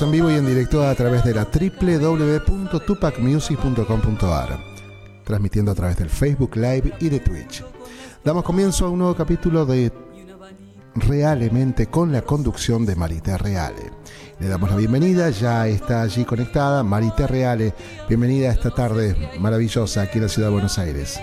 En vivo y en directo a través de la www.tupacmusic.com.ar, transmitiendo a través del Facebook Live y de Twitch. Damos comienzo a un nuevo capítulo de Realmente con la conducción de Marita Reale. Le damos la bienvenida, ya está allí conectada Marita Reale. Bienvenida a esta tarde maravillosa aquí en la ciudad de Buenos Aires.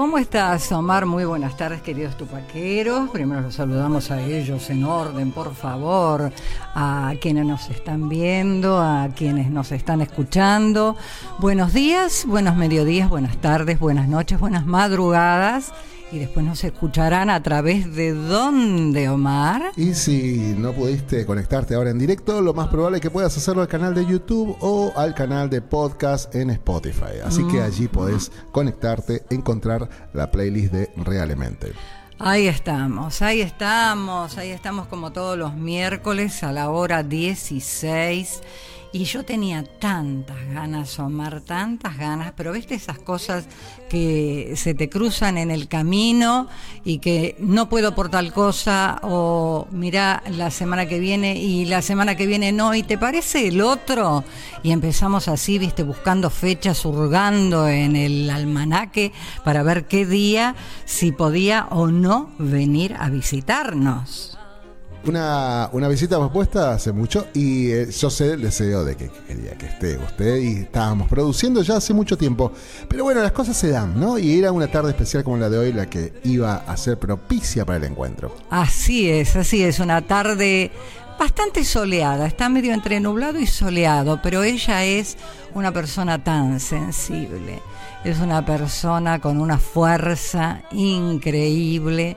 ¿Cómo estás, Omar? Muy buenas tardes, queridos tupaqueros. Primero los saludamos a ellos en orden, por favor, a quienes nos están viendo, a quienes nos están escuchando. Buenos días, buenos mediodías, buenas tardes, buenas noches, buenas madrugadas y después nos escucharán a través de dónde, Omar. Y si no pudiste conectarte ahora en directo, lo más probable es que puedas hacerlo al canal de YouTube o al canal de podcast en Spotify. Así que allí podés conectarte, encontrar la playlist de Realmente. Ahí estamos, ahí estamos, ahí estamos como todos los miércoles a la hora 16 y yo tenía tantas ganas, Omar, tantas ganas, pero viste esas cosas que se te cruzan en el camino y que no puedo por tal cosa, o mira la semana que viene y la semana que viene no, y te parece el otro. Y empezamos así, viste, buscando fechas, hurgando en el almanaque para ver qué día, si podía o no venir a visitarnos una, una visita propuesta hace mucho y eh, yo sé el deseo de que, quería que esté usted y estábamos produciendo ya hace mucho tiempo. Pero bueno, las cosas se dan, ¿no? Y era una tarde especial como la de hoy la que iba a ser propicia para el encuentro. Así es, así es, una tarde bastante soleada, está medio entre nublado y soleado, pero ella es una persona tan sensible, es una persona con una fuerza increíble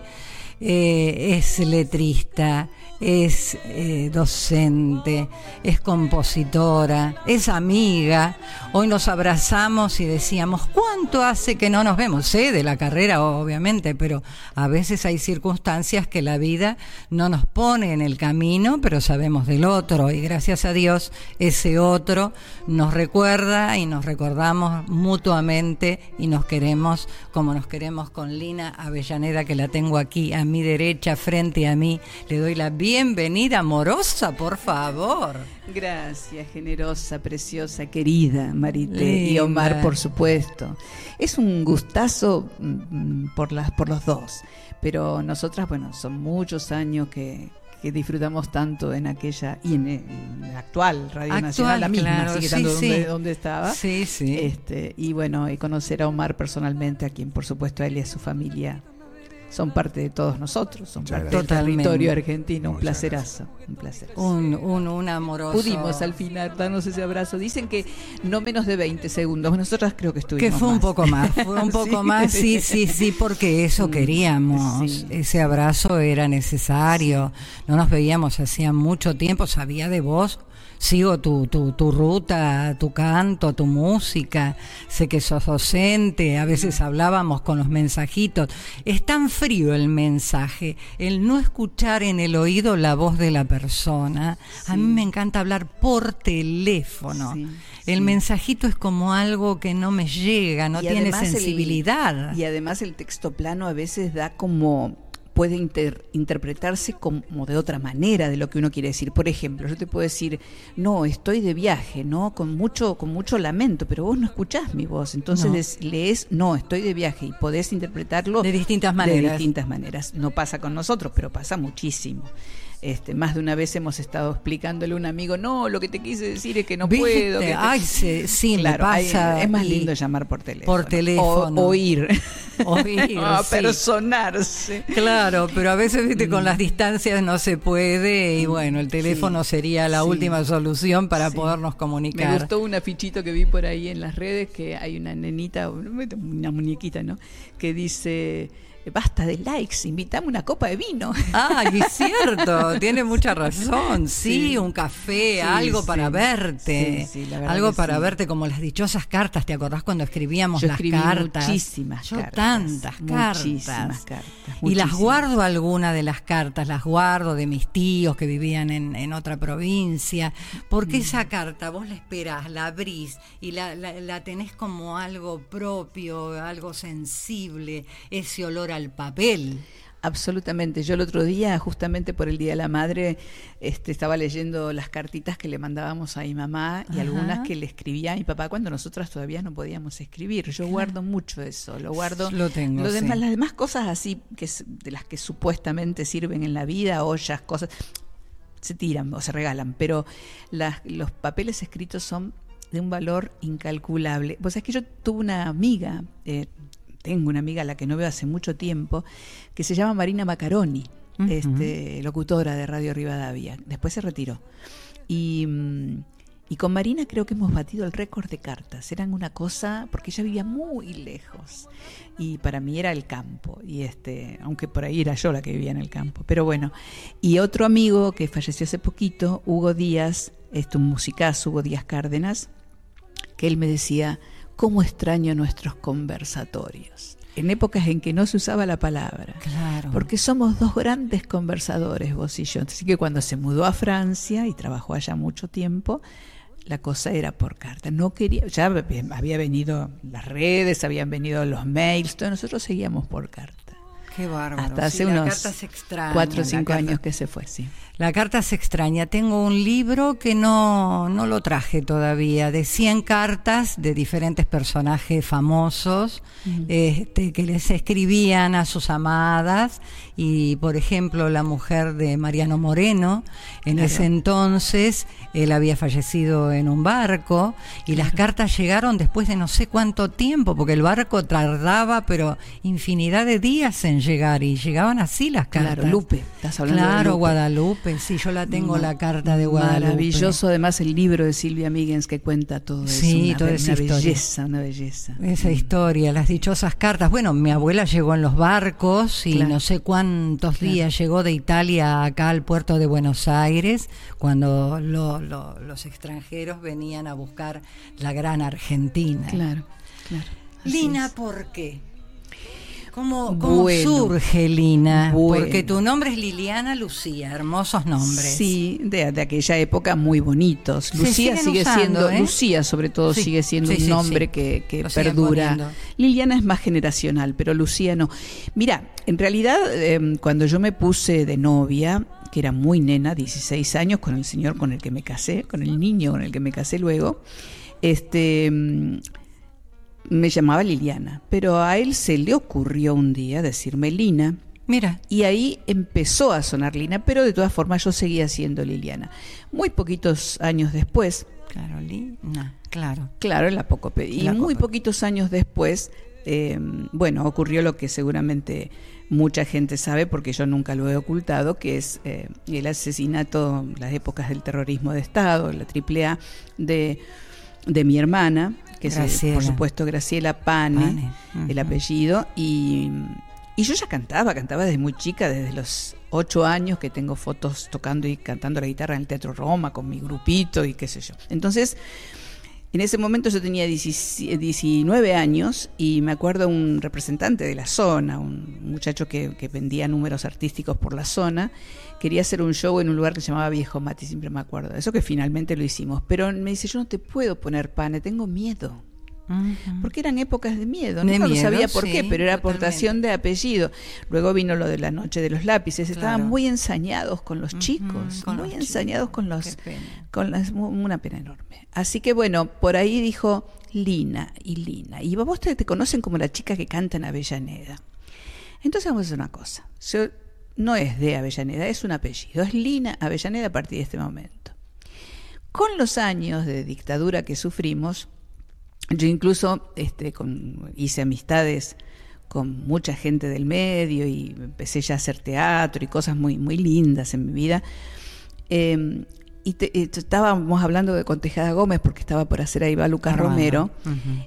eh, es letrista, es eh, docente, es compositora, es amiga. Hoy nos abrazamos y decíamos, ¿cuánto hace que no nos vemos? Sé de la carrera, obviamente, pero a veces hay circunstancias que la vida no nos pone en el camino, pero sabemos del otro y gracias a Dios ese otro nos recuerda y nos recordamos mutuamente y nos queremos como nos queremos con Lina Avellaneda, que la tengo aquí a mi derecha, frente a mí. Le doy la bienvenida amorosa, por favor. Gracias, generosa, preciosa, querida Marité y Omar, por supuesto. Es un gustazo mm, por, las, por los dos, pero nosotras, bueno, son muchos años que, disfrutamos tanto en aquella y en, la actual Radio Nacional, la misma, sigue donde, estaba. Sí, sí. Este, y bueno, y conocer a Omar personalmente, a quien por supuesto a él y a su familia son parte de todos nosotros, son parte del territorio argentino. Un placerazo, un placerazo. Un, un, amoroso. Pudimos al final darnos ese abrazo. Dicen que no menos de 20 segundos. Nosotras creo que estuvimos. Que fue un poco más, fue un poco más, sí, sí, sí, porque eso queríamos. Ese abrazo era necesario. No nos veíamos hacía mucho tiempo, sabía de vos sigo tu, tu, tu, ruta, tu canto, tu música, sé que sos docente, a veces hablábamos con los mensajitos. Es tan frío el mensaje, el no escuchar en el oído la voz de la persona. A mí me encanta hablar por teléfono. el mensajito es como algo que no me llega, no tiene sensibilidad. y además el texto plano a veces da como puede interpretarse como de otra manera de lo que uno quiere decir. Por ejemplo, yo te puedo decir, no, estoy de viaje, ¿no? Con mucho, con mucho lamento, pero vos no escuchás mi voz. Entonces lees, no, estoy de viaje, y podés interpretarlo de distintas maneras. De distintas maneras. No pasa con nosotros, pero pasa muchísimo. Este, más de una vez hemos estado explicándole a un amigo, no, lo que te quise decir es que no puedo. Ay, sí, claro, pasa. es más lindo llamar por teléfono. Por teléfono. O, oír. Oír. personarse. Claro, pero a veces viste, con mm. las distancias no se puede y mm, bueno, el teléfono sería la última solución para podernos comunicar. Me gustó un afichito que vi por ahí en las redes que hay una nenita, una muñequita, ¿no? Que dice basta de likes, invitame una copa de vino. Ay, es cierto, tiene mucha razón. Sí, un café, algo para verte. algo para verte, como las dichosas cartas. ¿Te acordás cuando escribíamos las cartas? Muchísimas Yo cartas. tantas cartas. cartas. Y las guardo algunas de las cartas, las guardo de mis tíos que vivían en, otra provincia. Porque mm. esa carta vos la esperás, la abrís y la, la tenés como algo propio, algo sensible, ese olor al papel. Absolutamente. Yo el otro día, justamente por el Día de la Madre, este, estaba leyendo las cartitas que le mandábamos a mi mamá y algunas que le escribía a mi papá cuando nosotras todavía no podíamos escribir. Yo guardo mucho eso, lo guardo. Lo tengo. demás, Las demás cosas así, que de las que supuestamente sirven en la vida, ollas, cosas, se tiran o se regalan, pero las, los papeles escritos son de un valor incalculable. Pues es que yo tuve una amiga, eh, tengo una amiga a la que no veo hace mucho tiempo, que se llama Marina Macaroni, este, locutora de Radio Rivadavia. Después se retiró. Y, mm, y, con Marina creo que hemos batido el récord de cartas. Eran una cosa, porque ella vivía muy lejos. Y para mí era el campo. Y este, aunque por ahí era yo la que vivía en el campo. Pero bueno. Y otro amigo que falleció hace poquito, Hugo Díaz, este, un musicazo, Hugo Díaz Cárdenas, que él me decía, cómo extraño nuestros conversatorios. En épocas en que no se usaba la palabra. Claro. Porque somos dos grandes conversadores, vos y yo. Así que cuando se mudó a Francia y trabajó allá mucho tiempo, la cosa era por carta. No quería, ya había venido las redes, habían venido los mails, todos nosotros seguíamos por carta. Qué bárbaro. Hasta hace unos cuatro o cinco años que se fue, sí. La carta se extraña. Tengo un libro que no, no lo traje todavía, de 100 cartas de diferentes personajes famosos este, que les escribían a sus amadas. Y, por ejemplo, la mujer de Mariano Moreno, en ese entonces él había fallecido en un barco y las cartas llegaron después de no sé cuánto tiempo, porque el barco tardaba, pero infinidad de días en llegar y llegaban así las cartas. Claro, Lupe, estás hablando Claro, de Lupe. Guadalupe, sí, yo la tengo la carta de Guadalupe. Maravilloso, además el libro de Silvia Migens que cuenta todo eso. Sí, una, toda esa una historia. belleza, una belleza. Esa historia, las dichosas cartas. Bueno, mi abuela llegó en los barcos y Claro. no sé cuántos días llegó de Italia acá al puerto de Buenos Aires, cuando lo- lo- los extranjeros venían a buscar la gran Argentina. Claro, claro. Lina. ¿por qué? ¿Cómo, cómo Bueno. surge Lina? Bueno. Porque tu nombre es Liliana Lucía, hermosos nombres. Sí, de, de aquella época muy bonitos. Lucía sigue usando, siendo, ¿eh? Lucía sobre todo Sí, sigue siendo sí, un sí, nombre que, que perdura. Liliana es más generacional, pero Lucía no. Mira, en realidad eh, cuando yo me puse de novia, que era muy nena, 16 años, con el señor con el que me casé, con el niño con el que me casé luego, este mm, me llamaba Liliana, pero a él se le ocurrió un día decirme Lina. Mira, Y ahí empezó a sonar Lina, pero de todas formas yo seguía siendo Liliana. Muy poquitos años después, claro. claro, en la Pocope, y muy poquitos años después, eh, bueno, ocurrió lo que seguramente mucha gente sabe, porque yo nunca lo he ocultado, que es eh, el asesinato, las épocas del terrorismo de Estado, la AAA, de, de mi hermana, que es, Graciela. por supuesto, Graciela Pane, Pane, el apellido, y, y yo ya cantaba, cantaba desde muy chica, desde los ocho años que tengo fotos tocando y cantando la guitarra en el Teatro Roma con mi grupito y qué sé yo. Entonces, en ese momento yo tenía 17 19 años y me acuerdo un representante de la zona, un muchacho que, que vendía números artísticos por la zona, quería hacer un show en un lugar que se llamaba Viejo Mati, siempre me acuerdo. Eso que finalmente lo hicimos. Pero me dice, yo no te puedo poner pane, tengo miedo. Porque eran épocas de miedo, De nunca lo miedo, sabía por sí, qué, pero era aportación de apellido. Luego vino lo de la noche de los lápices, estaban muy ensañados con los chicos, con muy los ensañados chicos, con los con las una pena enorme. Así que bueno, por ahí dijo Lina y Lina. Y vos te, te conocen como la chica que canta en Avellaneda. Entonces vamos a hacer una cosa. Yo- no es de Avellaneda, es un apellido. Es Lina Avellaneda a partir de este momento. Con los años de dictadura que sufrimos, yo incluso este, con, hice amistades con mucha gente del medio y empecé ya a hacer teatro y cosas muy, muy lindas en mi vida. Eh, y te- y t- estábamos hablando de Contejada Gómez porque estaba por hacer ahí va Lucas. Romero.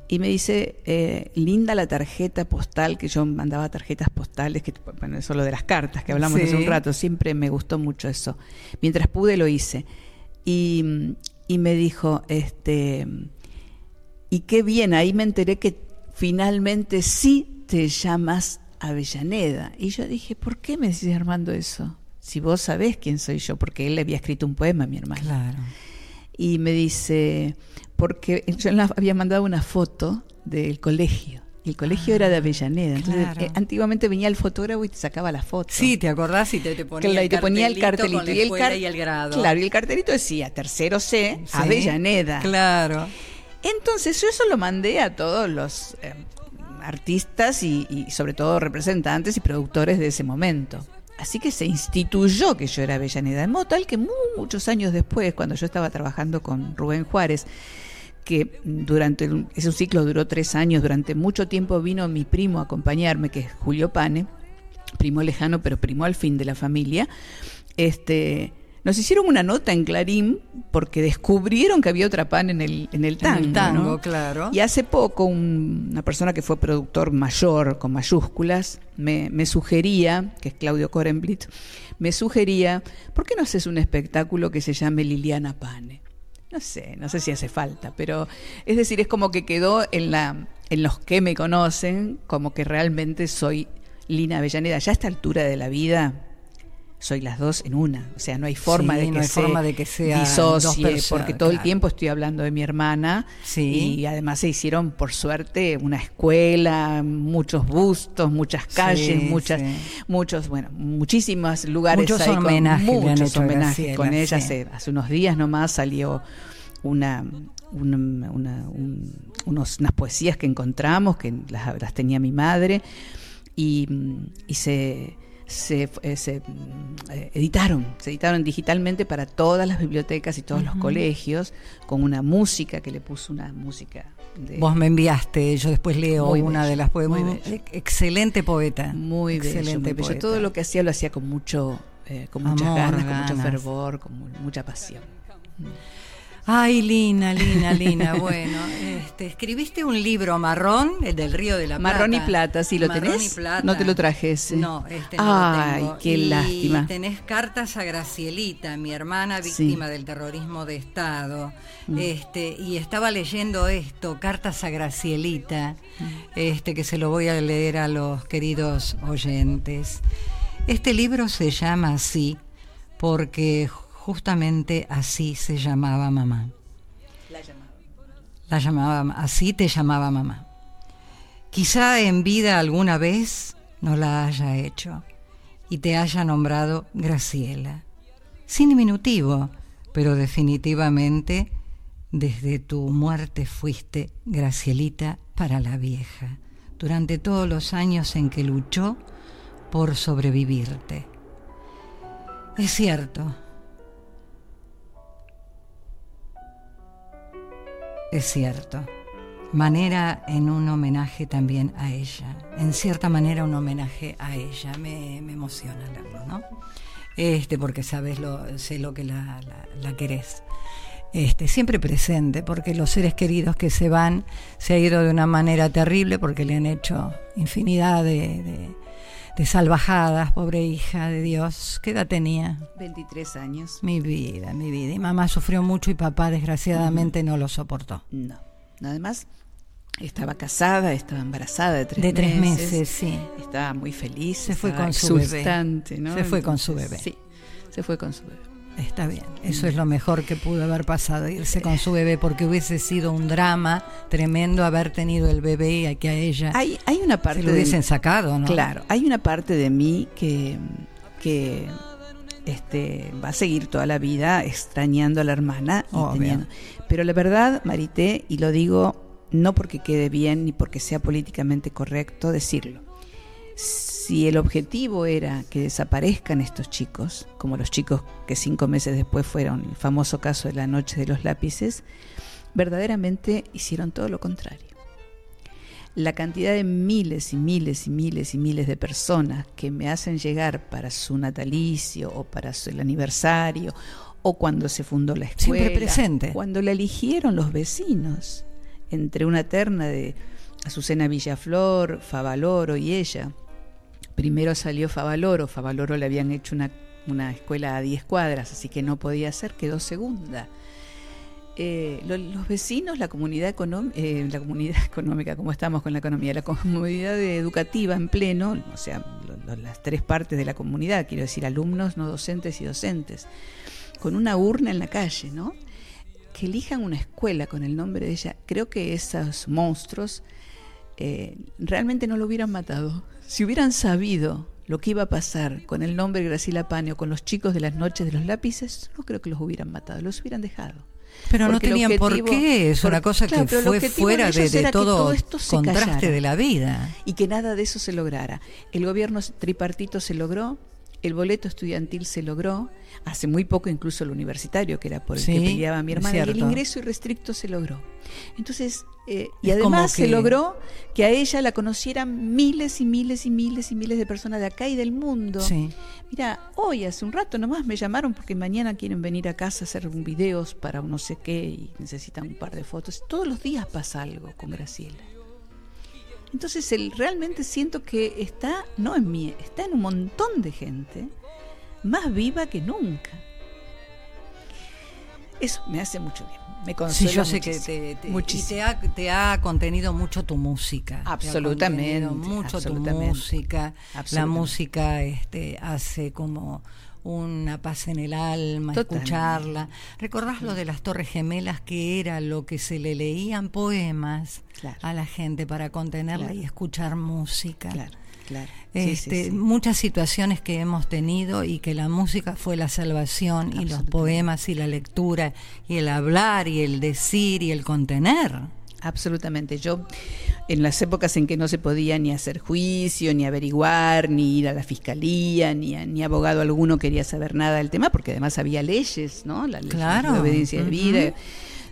Y me dice, eh, linda la tarjeta postal, que yo mandaba tarjetas postales, que bueno, eso lo de las cartas que hablamos Sí. hace un rato, siempre me gustó mucho eso. Mientras pude lo hice. Y, y me dijo, este, y qué bien, ahí me enteré que finalmente sí te llamas Avellaneda. Y yo dije, ¿por qué me decís Armando eso? Si vos sabés quién soy yo, porque él le había escrito un poema a mi hermana Claro. y me dice, porque yo le había mandado una foto del colegio Y el colegio era de Avellaneda. Entonces, claro. eh, antiguamente venía el fotógrafo y te sacaba la foto. Sí, ¿te acordás? Y te, te ponía, Claro, y el, te ponía el cartelito. con la y, el car- y el grado. Claro, y el cartelito decía tercero C, Sí, Avellaneda. Claro. Entonces yo eso lo mandé a todos los eh, artistas y, sobre todo representantes y productores de ese momento. Así que se instituyó que yo era Avellaneda, de modo tal que muchos años después, cuando yo estaba trabajando con Rubén Juárez, que durante ese ciclo duró tres años, durante mucho tiempo vino mi primo a acompañarme, que es Julio Pane, primo lejano, pero primo al fin de la familia, este, nos hicieron una nota en Clarín porque descubrieron que había otra pan en el, en el tango. En el tango, ¿no? claro. Y hace poco un- una persona que fue productor mayor, con mayúsculas, me, me sugería, que es Claudio Korenblit, me sugería, ¿por qué no haces un espectáculo que se llame Liliana Pane? No sé, no sé si hace falta, pero es decir, es como que quedó en, la, en los que me conocen, como que realmente soy Lina Avellaneda. Ya a esta altura de la vida, soy las dos en una. O sea, no hay forma, Sí, de, que no hay se forma de que sea disocie, dos porque todo el tiempo estoy hablando de mi hermana. Sí. Y además se hicieron, por suerte, una escuela, muchos bustos, muchas calles, Sí, muchas, muchos, bueno, muchísimos lugares Muchos ahí con homenajes han muchos homenajes Graciela, con ella. Hace, hace unos días nomás salió una, una- una- un- unos, unas poesías que encontramos, que las, las tenía mi madre, y, y se, se, eh, se, mm, eh, editaron, se editaron digitalmente para todas las bibliotecas y todos los colegios, con una música que le puso una música de, Vos me enviaste, yo después leo Muy una bello, de las poemas. muy. Excelente poeta. muy bello, Excelente muy bello. poeta. Todo lo que hacía lo hacía con mucho, eh, con muchas Amor, ganas, con mucho fervor, con mu- mucha pasión. Ay, Lina, Lina, Lina. Bueno, este, escribiste un libro marrón, el del Río de la Plata. Marrón y plata, sí, ¿lo Marrón tenés? y plata. No te lo traje ese. No, este no Ay, lo tengo. qué y lástima. tenés cartas a Gracielita, mi hermana Sí. víctima del terrorismo de Estado. Mm. Este, y estaba leyendo esto, cartas a Gracielita, Mm. este, que se lo voy a leer a los queridos oyentes. Este libro se llama así porque justamente así se llamaba mamá. La llamaba, así te llamaba mamá. Quizá en vida alguna vez no la haya hecho y te haya nombrado Graciela. Sin diminutivo, pero definitivamente desde tu muerte fuiste Gracielita para la vieja, durante todos los años en que luchó por sobrevivirte. Es cierto, Es cierto. Manera en un homenaje también a ella. En cierta manera un homenaje a ella. Me, me emociona leerlo, ¿no? Este, porque sabes lo, sé lo que la, la, querés. Este, siempre presente, porque los seres queridos que se van se ha ido de una manera terrible porque le han hecho infinidad de, de salvajadas, pobre hija de Dios. ¿Qué edad tenía? 23 años. Mi vida, mi vida. Y mamá sufrió mucho y papá desgraciadamente no lo soportó. No. Además, estaba casada, estaba embarazada de tres De tres meses. meses, sí. Estaba muy feliz. Se fue con su bebé. Se fue con su bebé. Sí, se fue con su bebé. Está bien, eso es lo mejor que pudo haber pasado, irse con su bebé, porque hubiese sido un drama tremendo haber tenido el bebé y que a ella Hay, hay una parte se lo de- hubiesen sacado, ¿no? Claro, hay una parte de mí que, que este, va a seguir toda la vida extrañando a la hermana. y teniendo- Pero la verdad, Marité, y lo digo no porque quede bien ni porque sea políticamente correcto decirlo. Si el objetivo era que desaparezcan estos chicos, como los chicos que cinco meses después fueron el famoso caso de la noche de los lápices, verdaderamente hicieron todo lo contrario la cantidad de miles y miles y miles y miles de personas que me hacen llegar para su natalicio o para su, el aniversario o cuando se fundó la escuela, Siempre presente. cuando la eligieron los vecinos entre una terna de Azucena Villaflor, Favaloro y ella. Primero salió Favaloro, Favaloro le habían hecho una, una escuela a 10 cuadras, así que no podía ser, quedó segunda eh, lo- los vecinos, la comunidad, eh, la comunidad económica, como estamos con la economía, la comunidad educativa en pleno, o sea, las tres partes de la comunidad, quiero decir, alumnos, no docentes y docentes, con una urna en la calle, ¿no? Que elijan una escuela con el nombre de ella. Creo que esos monstruos eh, realmente no lo hubieran matado. Si hubieran sabido lo que iba a pasar con el nombre Graciela Pane o con los chicos de las noches de los lápices, no creo que los hubieran matado, los hubieran dejado. Pero no tenían por qué, es una cosa que fue fuera de, todo, contraste de la vida. Y que nada de eso se lograra. El gobierno tripartito se logró, el boleto estudiantil se logró, hace muy poco incluso el universitario, que era por el que peleaba mi hermana, y el ingreso irrestricto se logró. Entonces, eh, y además se logró que a ella la conocieran miles y miles y miles y miles de personas de acá y del mundo. Mira, hoy hace un rato nomás me llamaron porque mañana quieren venir a casa a hacer un videos para un no sé qué y necesitan un par de fotos. Todos los días pasa algo con Graciela. Entonces él realmente siento que está, no en mí, está en un montón de gente más viva que nunca. Eso me hace mucho bien. Me consuela sí, yo sé que te, te, ha, contenido mucho tu música. Absolutamente. Mucho tu música. La música este, hace como una paz en el alma, escucharla. ¿Recordás lo de las Torres Gemelas que era lo que se le leían poemas a la gente para contenerla y escuchar música? Claro. Claro. Este, muchas situaciones que hemos tenido y que la música fue la salvación y los poemas y la lectura y el hablar y el decir y el contener. Absolutamente. Yo, en las épocas en que no se podía ni hacer juicio, ni averiguar, ni ir a la fiscalía, ni, ni abogado alguno quería saber nada del tema, porque además había leyes, ¿no? La ley de obediencia de vida.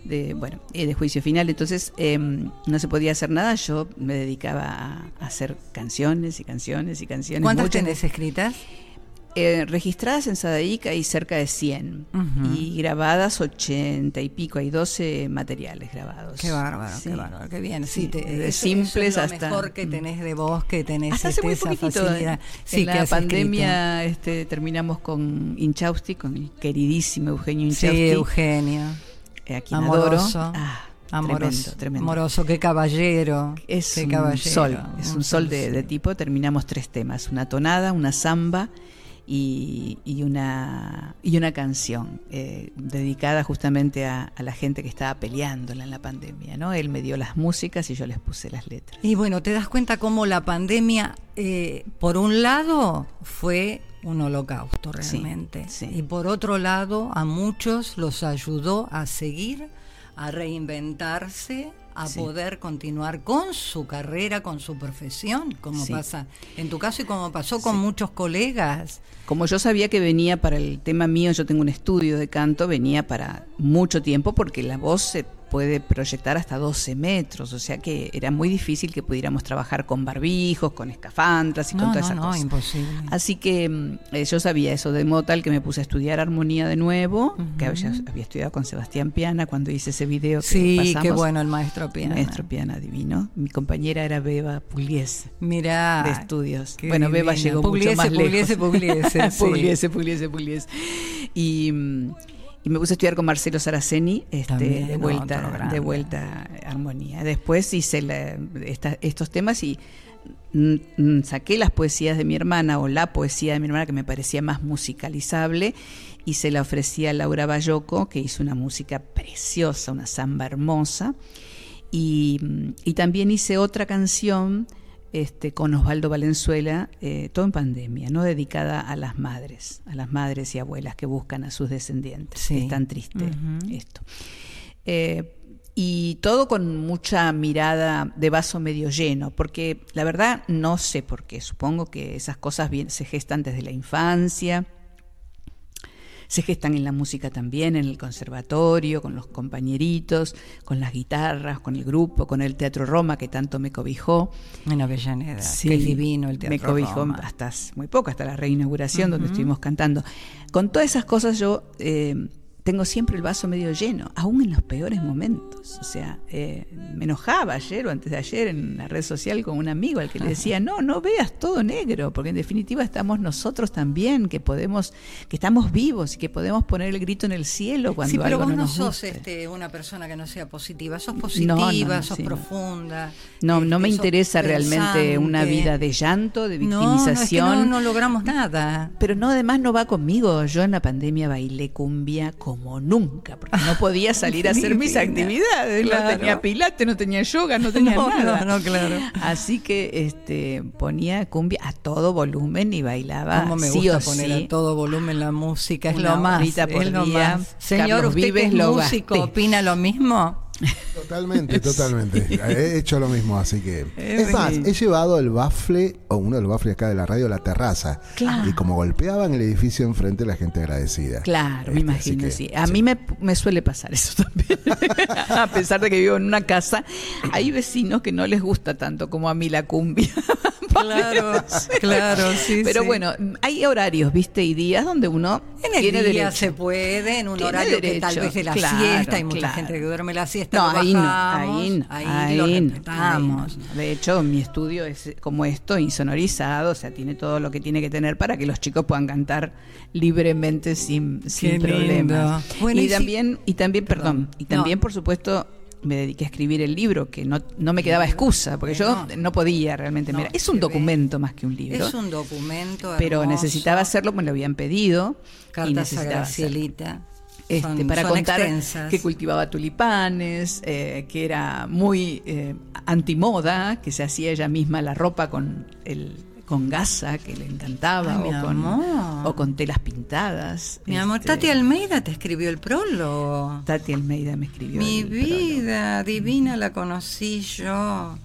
De, bueno, de juicio final, entonces em, no se podía hacer nada, yo me dedicaba a, hacer canciones y canciones y canciones. ¿Cuántas tenés escritas? Eh, registradas en Sadaica hay cerca de 100 y grabadas 80 y pico, hay 12 materiales grabados. Qué bárbaro, qué bárbaro, qué bien. Sí, de simples lo hasta mejor que tenés de voz, que tenés hasta hace este, muy esa facilidad. Sí, en la pandemia este, terminamos con Inchausti, con el queridísimo Eugenio Inchausti. Sí, Eugenio. Eh, aquí Amoroso. Ah, Amoroso, tremendo, amoroso, qué caballero. Es un caballero, sol, es un, sol de, de, tipo. Terminamos tres temas: una tonada, una samba y, una, y una canción eh, dedicada justamente a, la gente que estaba peleándola en la pandemia. ¿no? Él me dio las músicas y yo les puse las letras. Y bueno, te das cuenta cómo la pandemia, eh, por un lado, fue un holocausto realmente. Y por otro lado, a muchos los ayudó a seguir, a reinventarse a poder continuar con su carrera, con su profesión, como pasa en tu caso y como pasó con muchos colegas. Como yo sabía que venía para el tema mío, yo tengo un estudio de canto, venía para mucho tiempo porque la voz se puede proyectar hasta 12 metros, o sea que era muy difícil que pudiéramos trabajar con barbijos, con escafandras y con todas esas no, imposible. Así que mm, eh, yo sabía eso, de modo tal que me puse a estudiar armonía de nuevo, que había, estudiado con Sebastián Piana cuando hice ese video que Sí, qué bueno el maestro Piana. maestro Piana divino. Mi compañera era Beba Pugliese. Mira. De estudios. Bueno, Beba llegó mucho más Pugliese, lejos. Pugliese, Pugliese, Pugliese, Pugliese. Y mm, y me puse a estudiar con Marcelo Saraceni este, de vuelta de vuelta a armonía. Después hice estos temas y mm, saqué las poesías de mi hermana o la poesía de mi hermana que me parecía más musicalizable y se la ofrecí a Laura Bayoco que hizo una música preciosa una samba hermosa. Y, y también hice otra canción este, con Osvaldo Valenzuela, eh, todo en pandemia, ¿no? Dedicada a las madres, a las madres y abuelas que buscan a sus descendientes. Es tan triste esto. Eh, y todo con mucha mirada de vaso medio lleno, porque la verdad no sé por qué, supongo que esas cosas bien, se gestan desde la infancia, se gestan en la música también, en el conservatorio, con los compañeritos, con las guitarras, con el grupo, con el Teatro Roma que tanto me cobijó. En Avellaneda, sí, qué divino el Teatro Me cobijó hasta muy poco, hasta la reinauguración donde estuvimos cantando. Con todas esas cosas yo... Eh, tengo siempre el vaso medio lleno, aún en los peores momentos. O sea, eh, me enojaba ayer o antes de ayer en la red social con un amigo al que le decía, no, no veas todo negro, porque en definitiva estamos nosotros también, que podemos, que estamos vivos y que podemos poner el grito en el cielo cuando sí, pero vos no, sos este, una persona que no sea positiva, sos positiva, sos profunda. No, no me este, interesa realmente una vida de llanto, de victimización. No, no, no, logramos nada. Pero no, además no va conmigo. Yo en la pandemia bailé cumbia con como nunca, porque no podía salir a hacer mis actividades, no tenía pilates, no tenía yoga, no tenía nada. No, no, claro. Así que este ponía cumbia a todo volumen y bailaba. Como me gusta poner a todo volumen la música, es lo más. Por es día. Señor, ¿usted Vives, que es músico opina lo mismo? Totalmente, totalmente. He hecho lo mismo, así que. Es más, he llevado el bafle, o uno de los bafles acá de la radio, a la terraza. Y como golpeaban el edificio enfrente, la gente agradecida. Claro, me este, imagino, sí. A mí me, me, suele pasar eso también. a pesar de que vivo en una casa, hay vecinos que no les gusta tanto como a mí la cumbia. Claro, claro, sí. Pero bueno, hay horarios, ¿viste? Y días donde uno en el tiene día se puede, en un horario que tal vez de la siesta, hay mucha gente que duerme la siesta. No, ahí no, ahí ahí, De hecho, mi estudio es como esto, insonorizado, o sea, tiene todo lo que tiene que tener para que los chicos puedan cantar libremente sin, sin problemas. y, también, y también, perdón, y también, por supuesto, me dediqué a escribir el libro, que no, no me quedaba excusa, porque yo no, podía realmente. Mira, es un documento más que un libro. Es un documento. Pero necesitaba hacerlo, me lo habían pedido. Cartas y a Gracielita. Este, para contar que cultivaba tulipanes, eh, que era muy eh, antimoda, que se hacía ella misma la ropa con el con gasa que le encantaba o, con, o, con, telas pintadas. Mi amor, este, Tati Almeida te escribió el prólogo. Tati Almeida me escribió. Mi vida divina la conocí yo.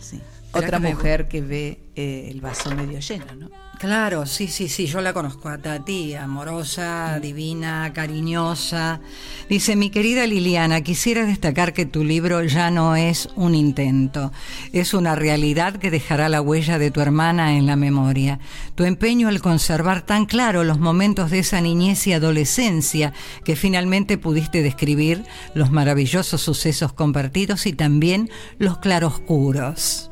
Sí. Otra mujer que ve eh, el vaso medio lleno, ¿no? Claro, sí, sí, sí, yo la conozco a Tati, amorosa, divina, cariñosa. Dice, mi querida Liliana, quisiera destacar que tu libro ya no es un intento, es una realidad que dejará la huella de tu hermana en la memoria. Tu empeño al conservar tan claro los momentos de esa niñez y adolescencia que finalmente pudiste describir, los maravillosos sucesos compartidos y también los claroscuros.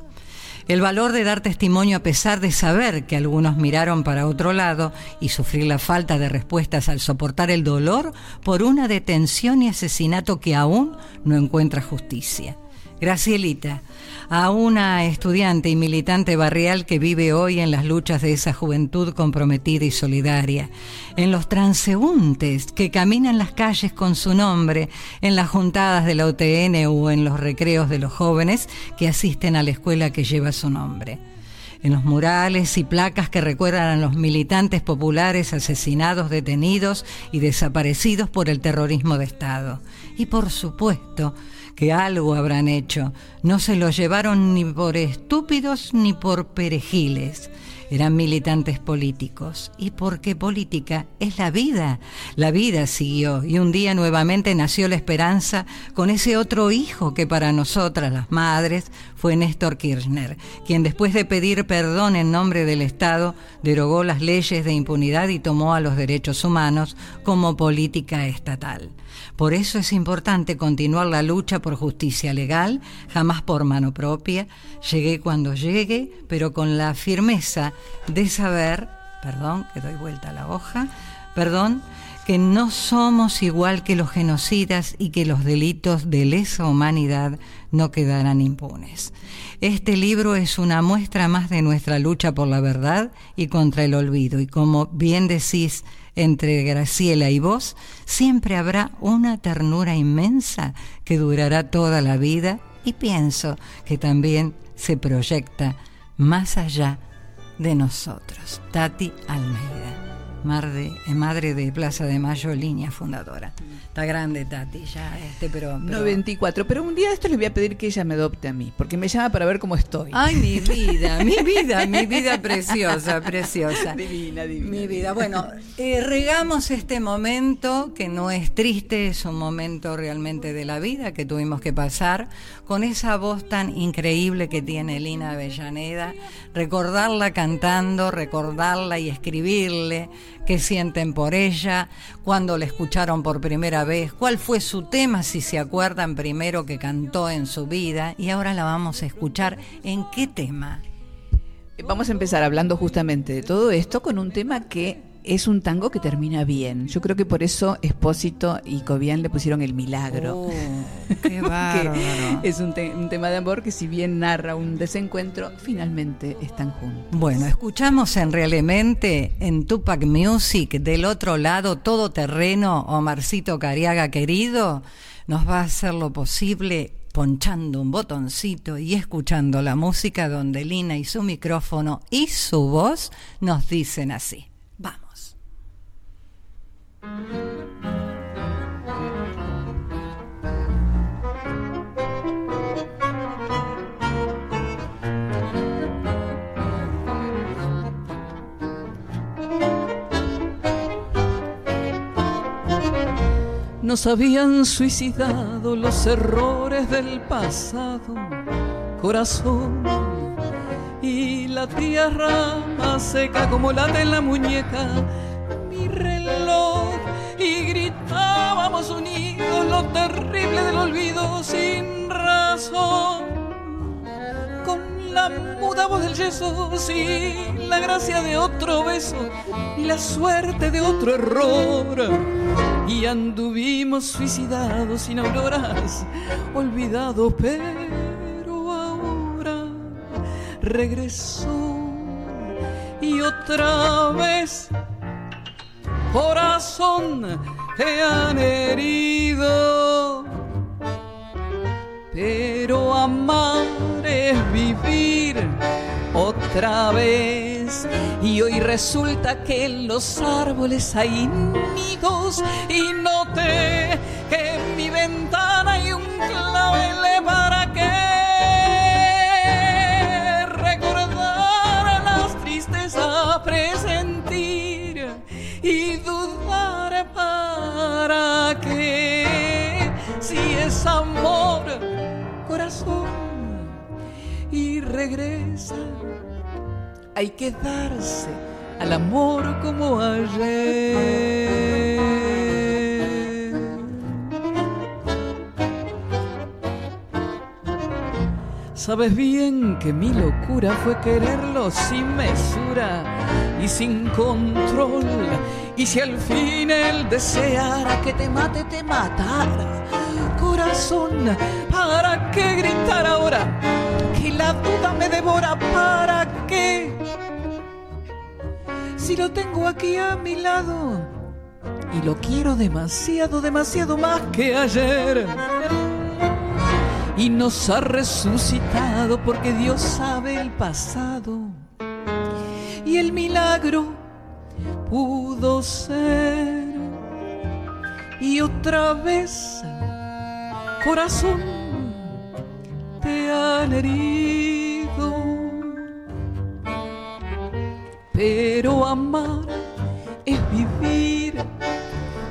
El valor de dar testimonio a pesar de saber que algunos miraron para otro lado y sufrir la falta de respuestas al soportar el dolor por una detención y asesinato que aún no encuentra justicia. Gracielita, a una estudiante y militante barrial que vive hoy en las luchas de esa juventud comprometida y solidaria, en los transeúntes que caminan las calles con su nombre, en las juntadas de la UTN o en los recreos de los jóvenes que asisten a la escuela que lleva su nombre en los murales y placas que recuerdan a los militantes populares asesinados, detenidos y desaparecidos por el terrorismo de Estado. Y por supuesto, que algo habrán hecho. No se los llevaron ni por estúpidos ni por perejiles. Eran militantes políticos. ¿Y porque política? Es la vida. La vida siguió y un día nuevamente nació la esperanza con ese otro hijo que para nosotras, las madres, fue Néstor Kirchner, quien después de pedir perdón en nombre del Estado, derogó las leyes de impunidad y tomó a los derechos humanos como política estatal. Por eso es importante continuar la lucha por justicia legal, jamás por mano propia. Llegué cuando llegue, pero con la firmeza de saber, perdón, que doy vuelta a la hoja, perdón, que no somos igual que los genocidas y que los delitos de lesa humanidad no quedarán impunes. Este libro es una muestra más de nuestra lucha por la verdad y contra el olvido, y como bien decís, entre Graciela y vos, siempre habrá una ternura inmensa que durará toda la vida y pienso que también se proyecta más allá de nosotros. Tati Almeida madre de Plaza de Mayo, línea fundadora. Está grande Tati ya, este, pero, 94. Pero un día de esto le voy a pedir que ella me adopte a mí, porque me llama para ver cómo estoy. Ay, mi vida, mi vida, mi vida preciosa, preciosa. Divina, divina. Mi vida. Bueno, eh, regamos este momento que no es triste, es un momento realmente de la vida que tuvimos que pasar con esa voz tan increíble que tiene Lina Avellaneda, recordarla cantando, recordarla y escribirle qué sienten por ella, cuándo la escucharon por primera vez, cuál fue su tema, si se acuerdan primero que cantó en su vida, y ahora la vamos a escuchar en qué tema. Vamos a empezar hablando justamente de todo esto con un tema que es un tango que termina bien. Yo creo que por eso Espósito y Cobian le pusieron el milagro. Oh, qué es un, un, tema de amor que si bien narra un desencuentro, finalmente están juntos. Bueno, escuchamos en Realmente en Tupac Music, del otro lado, todo terreno, Omarcito Cariaga querido, nos va a hacer lo posible ponchando un botoncito y escuchando la música donde Lina y su micrófono y su voz nos dicen así. Nos habían suicidado los errores del pasado, corazón. Y la tierra más seca como late en la muñeca, mi reloj. Y gritábamos unidos lo terrible del olvido sin razón. Con la muda voz del yeso, sin la gracia de otro beso, y la suerte de otro error y anduvimos suicidados sin auroras, olvidados, pero ahora regresó y otra vez corazón te han herido. Pero amar es vivir otra vez. Y hoy resulta que en los árboles hay nidos y noté que para que si es amor, corazón y regresa. Hay que darse al amor como ayer. Sabes bien que mi locura fue quererlo sin mesura y sin control. Y si al fin él deseara que te mate, te matara. Corazón, ¿para qué gritar ahora? Que la duda me devora, ¿para qué? Si lo tengo aquí a mi lado y lo quiero demasiado, demasiado más que ayer. Y nos ha resucitado porque Dios sabe el pasado. Y el milagro pudo ser. Y otra vez, corazón, te han herido. Pero amar es vivir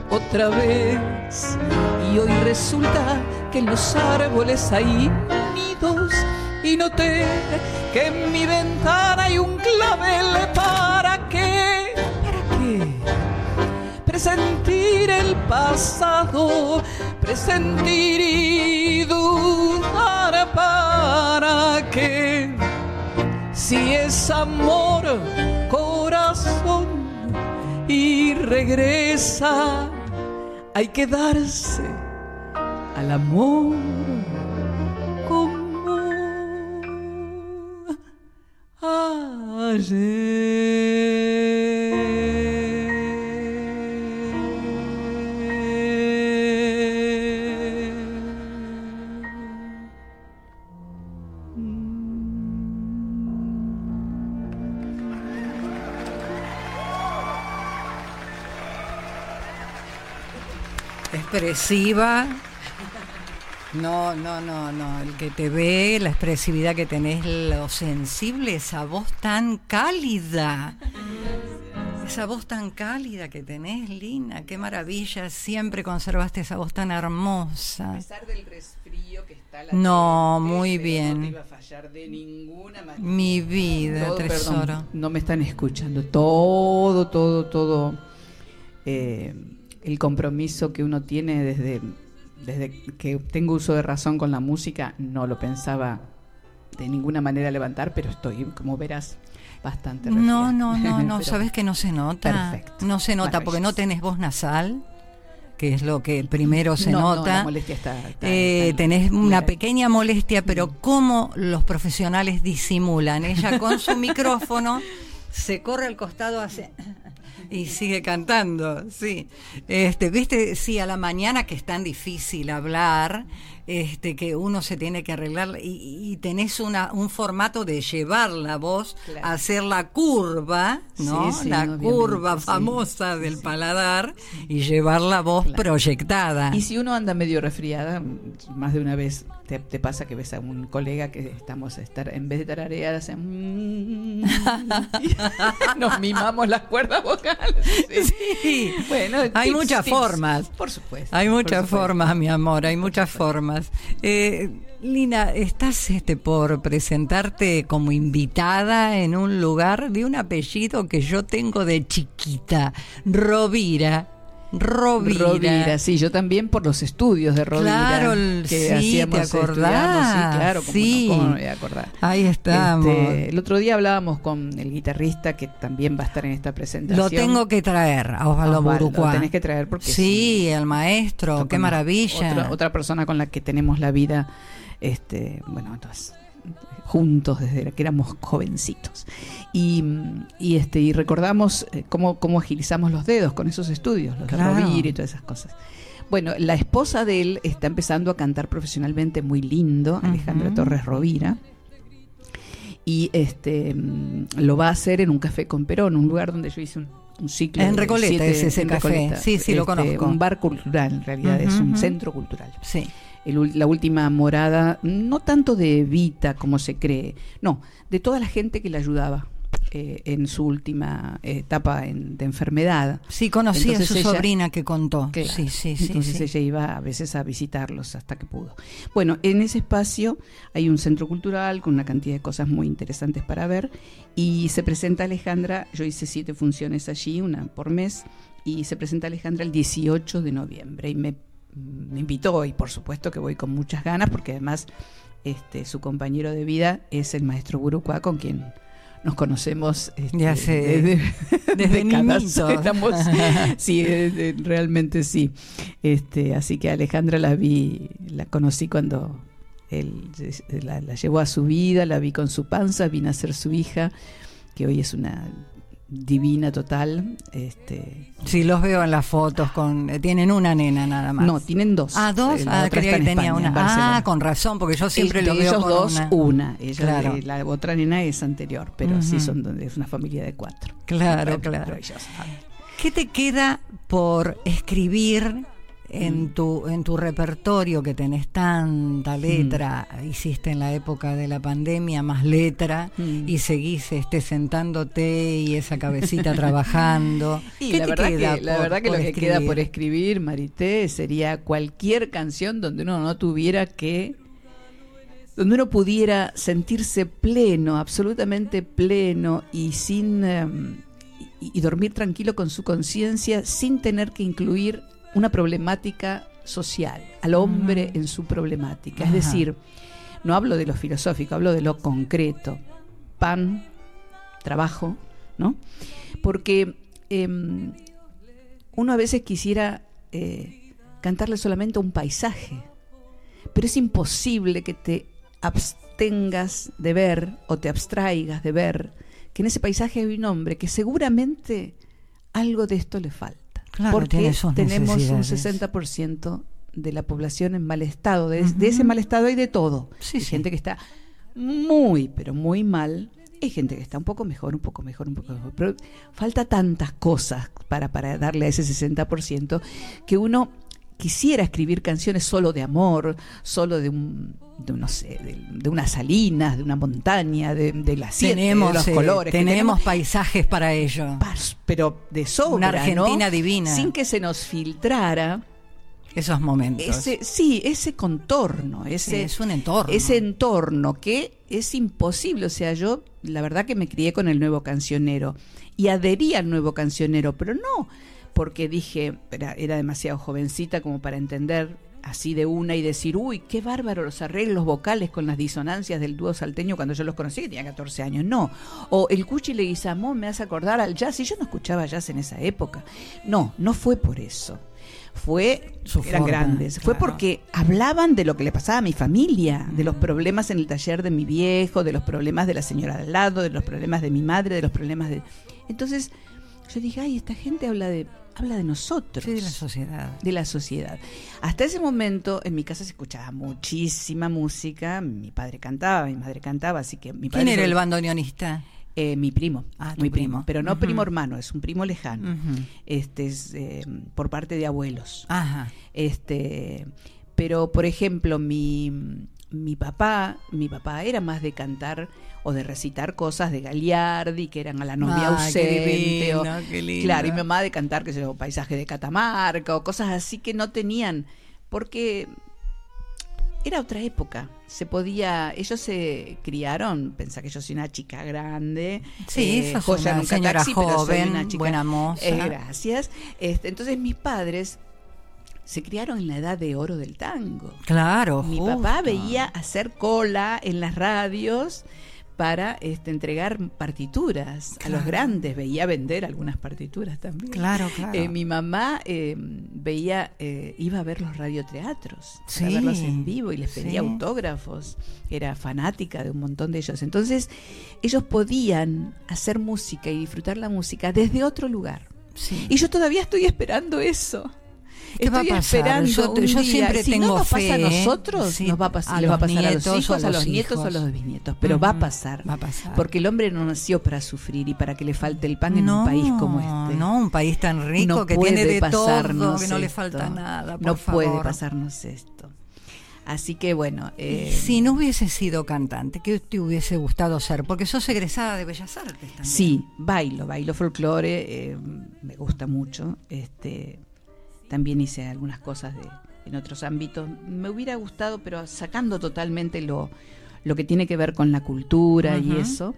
otra vez. Y hoy resulta que en los árboles hay nidos y noté que en mi ventana hay un clavel. ¿Para Presentir el pasado, presentir y dudar para qué. Si es amor, corazón y regresa, hay que darse al amor como ayer. Expresiva. No, no, no, no. El que te ve, la expresividad que tenés, lo sensible, esa voz tan cálida. Esa voz tan cálida que tenés, Lina. Qué maravilla. Siempre conservaste esa voz tan hermosa. A pesar del resfrío que está la No, muy No bien. te iba a fallar de ninguna manera. Mi vida, Todo, tesoro. perdón, no me están escuchando. Todo, todo, todo. eh, el compromiso que uno tiene desde, desde que tengo uso de razón con la música, no lo pensaba de ninguna manera levantar, pero estoy, como verás. bastante. No, no, no, no, sabes que no se nota. Perfecto. No se nota porque no tenés voz nasal que es lo que primero se nota. la molestia está, eh, tenés una pequeña molestia, pero mm. cómo los profesionales disimulan. Ella con su micrófono se corre al costado, hace y sigue cantando, sí. Este, viste, sí, a la mañana que es tan difícil hablar, este, que uno se tiene que arreglar y, tenés una, un formato de llevar la voz hacer la curva, ¿no? la curva famosa del paladar y llevar la voz proyectada. Y si uno anda medio resfriada, más de una vez te, pasa que ves a un colega que estamos a estar, en vez de tararear, hacen... nos mimamos las cuerdas vocales. Sí. Bueno, hay muchas formas. Por supuesto. Hay muchas formas, mi amor, hay muchas formas. Eh, Lina, estás este, por presentarte como invitada en un lugar de un apellido que yo tengo de chiquita, Rovira. Rovira. sí, yo también por los estudios de Rovira. Claro, que sí, ¿te acordás? Sí, claro, sí. No, me voy a acordar. Ahí estamos. Este, el otro día hablábamos con el guitarrista que también va a estar en esta presentación. Lo tengo que traer a Osvaldo Burucuá. Lo tenés que traer porque... Sí, el maestro, qué maravilla. Otra, persona con la que tenemos la vida, este, bueno, entonces juntos desde que éramos jovencitos. Y, este, y recordamos eh, cómo, cómo, agilizamos los dedos con esos estudios, los de Rovira y todas esas cosas. Bueno, la esposa de él está empezando a cantar profesionalmente muy lindo, Alejandra Torres Rovira. Y este mm, lo va a hacer en un café con Perón, un lugar donde yo hice un, ciclo. En Recoleta es ese café. Sí, sí, lo este, conozco. Un bar cultural, en realidad, es un centro cultural. Sí la última morada, no tanto de Evita como se cree, no, de toda la gente que le ayudaba. Eh, en su última etapa de enfermedad. Sí, conocí a su sobrina que contó. sí, sí, sí. Entonces ella iba a veces a visitarlos hasta que pudo. Bueno, en ese espacio hay un centro cultural con una cantidad de cosas muy interesantes para ver y se presenta Alejandra, yo hice siete funciones allí, una por mes, y se presenta Alejandra el 18 de noviembre y me me invitó y por supuesto que voy con muchas ganas porque además este, su compañero de vida es el maestro Gurucuá con quien nos conocemos este, desde, desde sí, realmente sí. Este, así que Alejandra la vi, la conocí cuando él la, la llevó a su vida, la vi con su panza, vino a ser su hija, que hoy es una divina total. Este, sí, los veo en las fotos con eh, tienen una nena nada más. No, tienen dos. Ah, dos. ah, creía que tenía una. Ah, con razón, porque yo siempre lo veo ellos dos una. Ella, la otra nena es anterior, pero sí son es una familia de cuatro. Claro, claro. ¿Qué te queda por escribir en mm. tu, en tu repertorio que tenés tanta letra, mm. hiciste en la época de la pandemia más letra mm. y seguís este, sentándote y esa cabecita trabajando. Y la, verdad que, la verdad que lo que queda por escribir, Marité, sería cualquier canción donde uno no tuviera que donde uno pudiera sentirse pleno, absolutamente pleno y sin em, y dormir tranquilo con su conciencia sin tener que incluir una problemática social, al hombre en su problemática. Es decir, no hablo de lo filosófico, hablo de lo concreto. Pan, trabajo, ¿no? Porque em, uno a veces quisiera eh, cantarle solamente un paisaje, pero es imposible que te abstengas de ver o te abstraigas de ver que en ese paisaje hay un hombre que seguramente algo de esto le falta porque tenemos un 60% de la población en mal estado. De, ese mal estado hay de todo. hay gente que está muy, pero muy mal. Hay gente que está un poco mejor, un poco mejor, un poco mejor. Pero falta tantas cosas para, para darle a ese 60% que uno quisiera escribir canciones solo de amor, solo de un, no sé, de, unas salinas, de una montaña, de, de la tenemos, de los eh, colores. Tenemos, paisajes para ello. Pero de sobra, Una Argentina divina. Sin que se nos filtrara esos momentos. Ese, sí, ese contorno, ese es un entorno. Ese entorno que es imposible, o sea, yo la verdad que me crié con el nuevo cancionero y adherí al nuevo cancionero, pero no porque dije, era, era demasiado jovencita como para entender así de una y decir, uy, qué bárbaro los arreglos vocales con las disonancias del dúo salteño cuando yo los conocí, que tenía 14 años. No. O el Cuchi Leguizamón me hace acordar al jazz, y yo no escuchaba jazz en esa época. No, no fue por eso. Fue, eran grandes, fue porque hablaban de lo que le pasaba a mi familia, de los problemas en el taller de mi viejo, de los problemas de la señora al lado, de los problemas de mi madre, de los problemas de... Entonces yo dije, ay, esta gente habla de habla de nosotros. de la sociedad. De la sociedad. Hasta ese momento en mi casa se escuchaba muchísima música. Mi padre cantaba, mi madre cantaba, así que mi padre. ¿Quién era el bandoneonista? Eh, mi primo, ah, mi primo, pero no primo hermano, es un primo lejano. Este es eh, por parte de abuelos. Ajá. Este, pero por ejemplo, mi mi papá, mi papá era más de cantar o de recitar cosas de Galiardi, que eran a la novia ausente. Claro, y mi mamá de cantar, que se paisaje de Catamarca o cosas así que no tenían, porque era otra época. Se podía, ellos se criaron, pensá que yo soy una chica grande, sí, eh, joya una señora joven, una chica, buena moza. Eh, gracias. Este, entonces mis padres se criaron en la edad de oro del tango. Claro. Mi papá veía hacer cola en las radios para este, entregar partituras a los grandes, veía vender algunas partituras también. Claro, claro. Eh, mi mamá eh, veía, eh, iba a ver los radioteatros, a verlos en vivo y les pedía autógrafos, era fanática de un montón de ellos. Entonces, ellos podían hacer música y disfrutar la música desde otro lugar. Y yo todavía estoy esperando eso. ¿Qué va a pasar? Yo, siempre tengo no nos fe. Pasa a nosotros, nos va a pasar, a, va a, pasar a los hijos, a los, nietos o a los bisnietos. Pero va a pasar. Va a pasar. Porque el hombre no nació para sufrir y para que le falte el pan en un país como este. No, un país tan rico que tiene de todo, que no le falta nada. no puede pasarnos esto. Así que bueno. Eh, si no hubiese sido cantante, ¿qué te hubiese gustado ser? Porque sos egresada de Bellas Artes también. Sí, bailo, bailo folclore, eh, me gusta mucho. Este, también hice algunas cosas de, en otros ámbitos. Me hubiera gustado, pero sacando totalmente lo, lo que tiene que ver con la cultura y eso,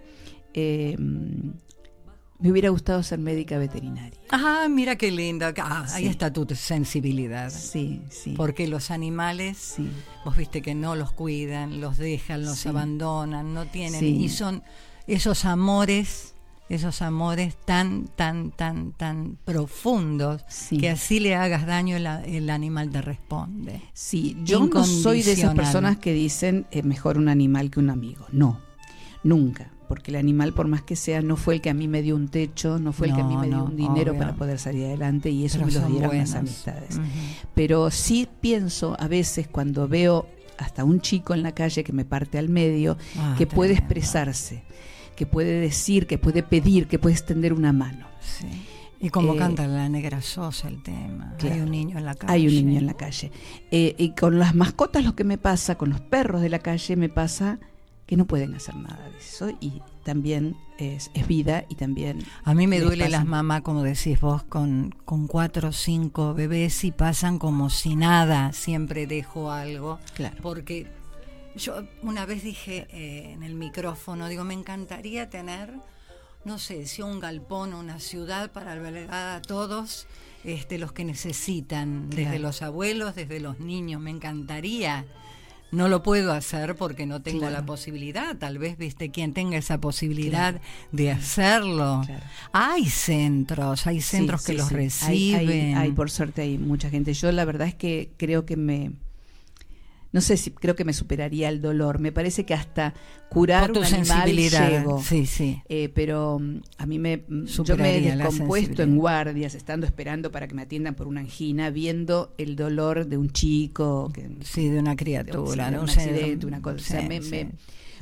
eh, me hubiera gustado ser médica veterinaria. Ah, mira qué linda. Ah, ahí está tu sensibilidad. Sí, sí. Porque los animales, vos viste que no los cuidan, los dejan, los abandonan, no tienen. Y son esos amores esos amores tan, tan, tan, tan profundos, que así le hagas daño, el, animal te responde. Sí, yo no soy de esas personas que dicen es mejor un animal que un amigo. No, nunca. Porque el animal, por más que sea, no fue el que a mí me dio un techo, no fue el que a mí me dio un dinero para poder salir adelante y eso me lo dieron las amistades. Pero sí pienso a veces cuando veo hasta un chico en la calle que me parte al medio, ah, que puede expresarse que puede decir, que puede pedir, que puede extender una mano. Y como eh, canta la negra Sosa el tema. hay un niño en la calle. Hay un niño en la calle. Eh, y con las mascotas lo que me pasa, con los perros de la calle me pasa que no pueden hacer nada de eso y también es, vida y también... A mí me duele las mamás, como decís vos, con, con cuatro o cinco bebés y pasan como si nada, siempre dejo algo. Claro. Porque yo una vez dije eh, en el micrófono, digo, me encantaría tener, no sé, si un galpón o una ciudad para albergar a todos este, los que necesitan, desde los abuelos, desde los niños, me encantaría. No lo puedo hacer porque no tengo la posibilidad. Tal vez, viste, quien tenga esa posibilidad de hacerlo. Hay centros, hay centros que los reciben. hay, por suerte, hay mucha gente. Yo la verdad es que creo que me, no sé si creo que me superaría el dolor. Me parece que hasta curar un animal llego. Sí, sí. Eh, pero mm, a mí me mm, yo me he descompuesto en guardias, estando esperando para que me atiendan por una angina, viendo el dolor de un chico, que, sí, de una criatura, de un, accidente, una cosa. me,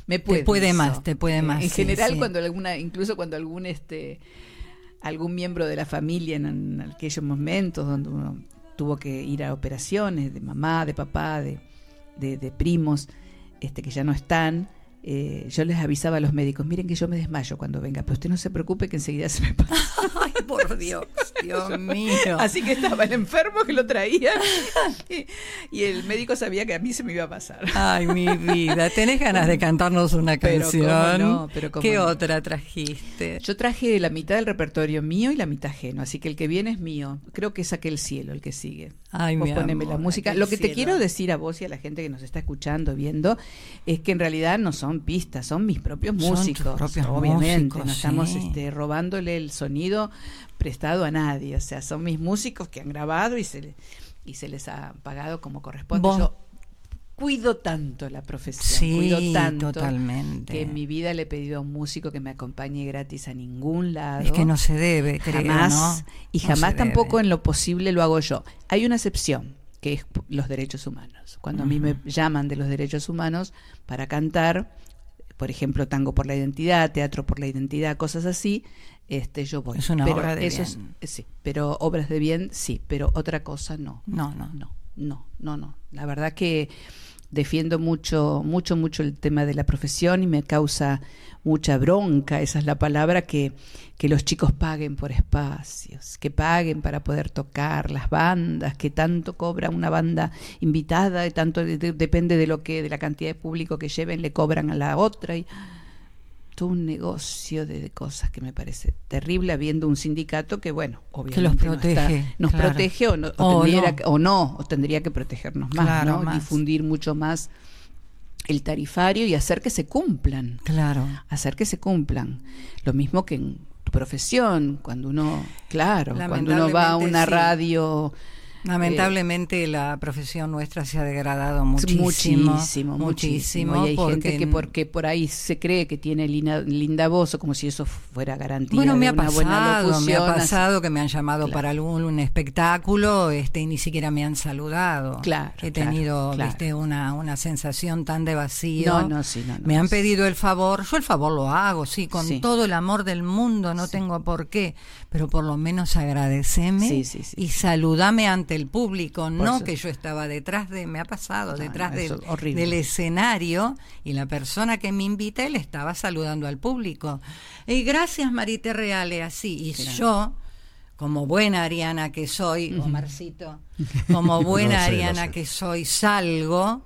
me, puede, te puede más, te puede más. En general, cuando alguna, incluso cuando algún este algún miembro de la familia en, en aquellos momentos donde uno tuvo que ir a operaciones de mamá, de papá, de de, primos este, que ya no están, eh, yo les avisaba a los médicos, miren que yo me desmayo cuando venga, pero usted no se preocupe que enseguida se me pasa. Ay, por Dios, Dios mío. Así que estaba el enfermo que lo traía y, y el médico sabía que a mí se me iba a pasar. Ay, mi vida, ¿tenés ganas de cantarnos una Pero cómo canción? no, pero cómo ¿Qué no. otra trajiste? Yo traje la mitad del repertorio mío y la mitad ajeno, así que el que viene es mío. Creo que es aquel cielo el que sigue. Ay, Vos mi poneme amor, la música. Lo que te quiero decir a vos y a la gente que nos está escuchando, viendo, es que en realidad no son pistas, son mis propios Son músicos. propios obviamente, músicos, no estamos este, robándole el sonido prestado a nadie. O sea, son mis músicos que han grabado y se, y se les ha pagado como corresponde. Vos- Yo cuido tanto la profesión, Sí, cuido tanto totalmente. que en mi vida le he pedido a un músico que me acompañe gratis a ningún lado. Es que no se debe, creo, jamás ¿no? y No jamás tampoco debe. en lo posible lo hago yo. Hay una excepción que es los derechos humanos. Cuando a mí me llaman de los derechos humanos para cantar, por ejemplo, tango por la identidad, teatro por la identidad, cosas así, este yo voy. Es una pero obra de eso es- bien. eh, sí, pero obras de bien sí, pero otra cosa no. No, no. No, no, no, no. La verdad que defiendo mucho, mucho, mucho el tema de la profesión y me causa mucha bronca, esa es la palabra, que, que los chicos paguen por espacios, que paguen para poder tocar las bandas, que tanto cobra una banda invitada, y tanto de- de- depende de lo que, de la cantidad de público que lleven, le cobran a la otra y todo un negocio de, de cosas que me parece terrible habiendo un sindicato que bueno obviamente los no está- protege, nos claro. protege o, no, o O tendría no. que- o no, o tendría que protegernos más, Claro, ¿no? más. Difundir mucho más el tarifario y hacer que se cumplan, Claro. hacer que se cumplan. Lo mismo que en tu profesión, cuando uno, claro, cuando uno va a una sí. radio Lamentablemente la profesión nuestra se ha degradado muchísimo. muchísimo, muchísimo. Y hay gente que porque por ahí se cree que tiene linda, linda voz o como si eso fuera garantía Bueno, me de ha una pasado, me ha pasado que me han llamado Claro. para algún un espectáculo este, y ni siquiera me han saludado. Claro, He tenido claro. viste, una, una sensación tan de vacío. No, no, sí, no, no, me han pedido el favor, yo el favor lo hago, sí, con Sí. todo el amor del mundo, no tengo por qué, pero por lo menos agradeceme Sí, sí, sí. y saludame ante el público, no que yo estaba detrás de, me ha pasado, No, detrás no, del, es escenario y la persona que me invita él estaba saludando al público. Y gracias Marité Reale, así. Y Claro. yo, como buena Ariana que soy, Omarcito, como buena sé, Ariana sé. que soy, salgo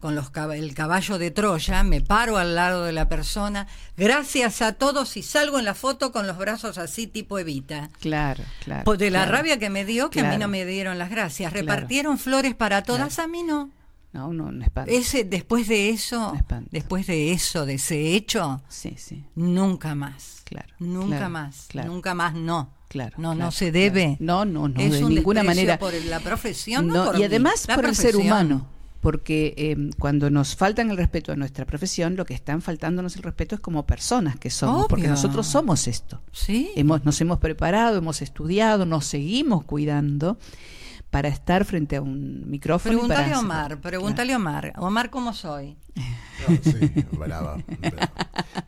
con los cab- el caballo de Troya, me paro al lado de la persona, gracias a todos y salgo en la foto con los brazos así tipo Evita. Claro, claro. Pues de la claro. rabia que me dio, que a mí Claro. no me dieron las gracias. Claro. Repartieron flores para todas, a mí no. No, no, no espanto. Ese, después de eso, después de eso, de ese hecho, Sí, sí. nunca más. Claro, Nunca claro, más. claro. Nunca más no. Claro, No, no claro, se claro. debe. No, no, no, Es de un ninguna manera. por la profesión, no, No, por y mí, además la por el ser profesión. humano. Porque eh, cuando nos faltan el respeto a nuestra profesión, lo que están faltándonos el respeto es como personas que somos, porque nosotros somos esto. Sí. Hemos, nos hemos preparado, hemos estudiado, nos seguimos cuidando para estar frente a un micrófono. Pregúntale para a Omar, pregúntale a Omar. Omar, ¿cómo soy? No, sí, brava.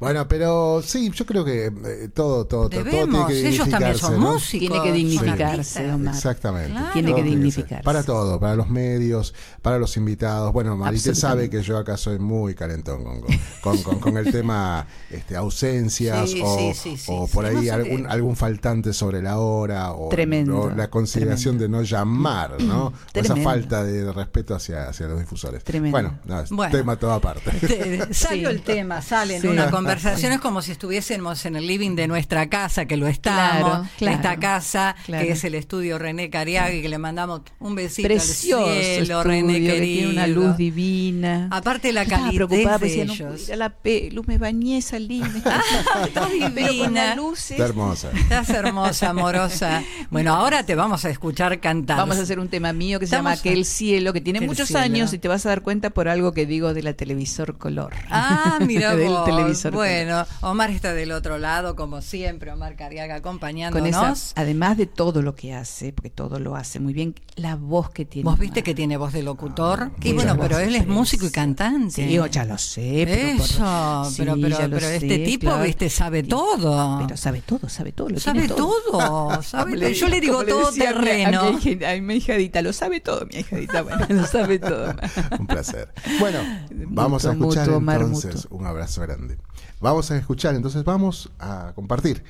Bueno, pero sí, yo creo que eh, todo, todo, todo, todo Debemos. tiene que Ellos también son ¿no? músicos. Tiene que dignificarse, artistas. Omar. Exactamente. Claro. Tiene que dignificarse. Para todo, para los medios, para los invitados. Bueno, Marité sabe que yo acá soy muy calentón con, con, con, con- con el tema este, ausencias Sí, o, sí, sí, sí, o sí, por no ahí algún, algún faltante sobre la hora o, Tremendo, o la consideración de no llamar, ¿no? Esa falta de respeto hacia, hacia los difusores. Tremendo. Bueno, no, es Bueno. tema todo aparte. Te- Salió Sí. el tema, sale en Sí. una conversación, es como si estuviésemos en el living de nuestra casa, que lo estamos, Claro, claro. esta casa, Claro. que es el estudio René Cariagui, que le mandamos un besito Precioso al cielo, estudio, René que querido. tiene una luz divina. Aparte la calidez preocupada, de decía, ellos. la luz, me bañé, salí, me Está pero con divina. luces. Está hermosa. Estás hermosa, amorosa. Bueno, ahora te vamos a escuchar cantar. Vamos a hacer un tema mío que se llama Aquel cielo, que tiene Aquel muchos cielo. años y te vas a dar cuenta por algo que digo de la televisor color. Ah, mira Del vos. televisor Bueno, Omar está del otro lado, como siempre, Omar Cariaga acompañándonos. Con esa, además de todo lo que hace, porque todo lo hace muy bien, la voz que tiene. Vos viste que tiene voz de locutor. y bueno, pero él es músico y cantante. Sí, ya lo sé. Pero Eso, pero, pero, este tipo, viste, sabe todo. Pero sabe todo, sabe todo. Lo sabe todo. sabe Yo le digo todo terreno. A mi, hijadita, lo sabe todo, mi hijadita, bueno, lo sabe todo. Un placer. Bueno, vamos a escuchar entonces. Un abrazo grande. Vamos a escuchar, entonces vamos a compartir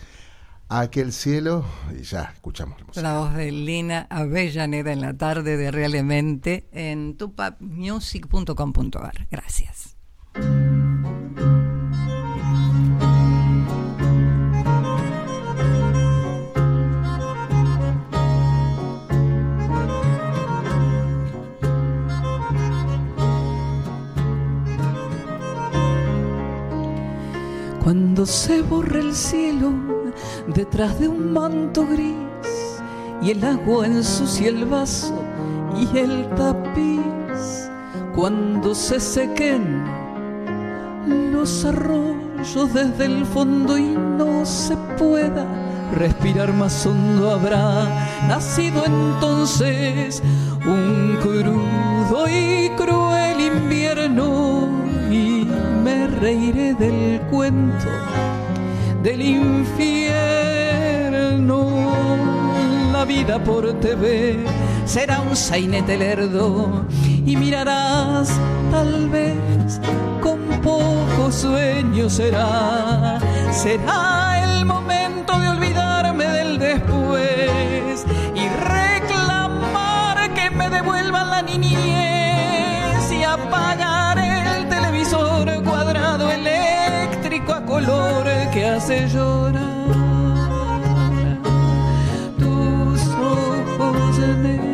aquel cielo y ya escuchamos la, voz de Lina Avellaneda en la tarde de Realmente en tupapmusic.com.ar. Gracias. Cuando se borra el cielo detrás de un manto gris y el agua ensucia el vaso y el tapiz, cuando se sequen los arroyos desde el fondo y no se pueda respirar más hondo habrá nacido entonces un crudo y cruel reiré del cuento del infierno. La vida por TV será un sainete lerdo y mirarás tal vez con poco sueño será. Será el momento de olvidarme del después y reclamar que me devuelvan la niñez color que hace llorar tus ojos negros.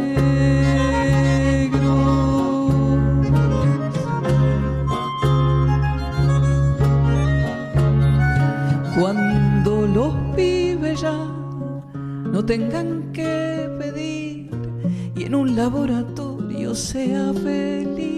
Cuando los pibes ya no tengan que pedir y en un laboratorio sea feliz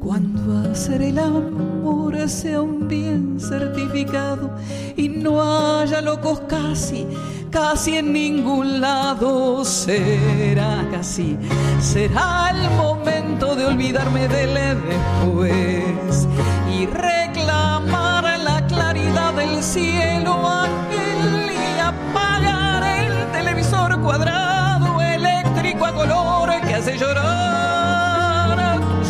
cuando hacer el amor sea un bien certificado y no haya locos casi, casi en ningún lado, será casi, será el momento de olvidarme del después y reclamar la claridad del cielo aquel y apagar el televisor cuadrado eléctrico a color que hace llorar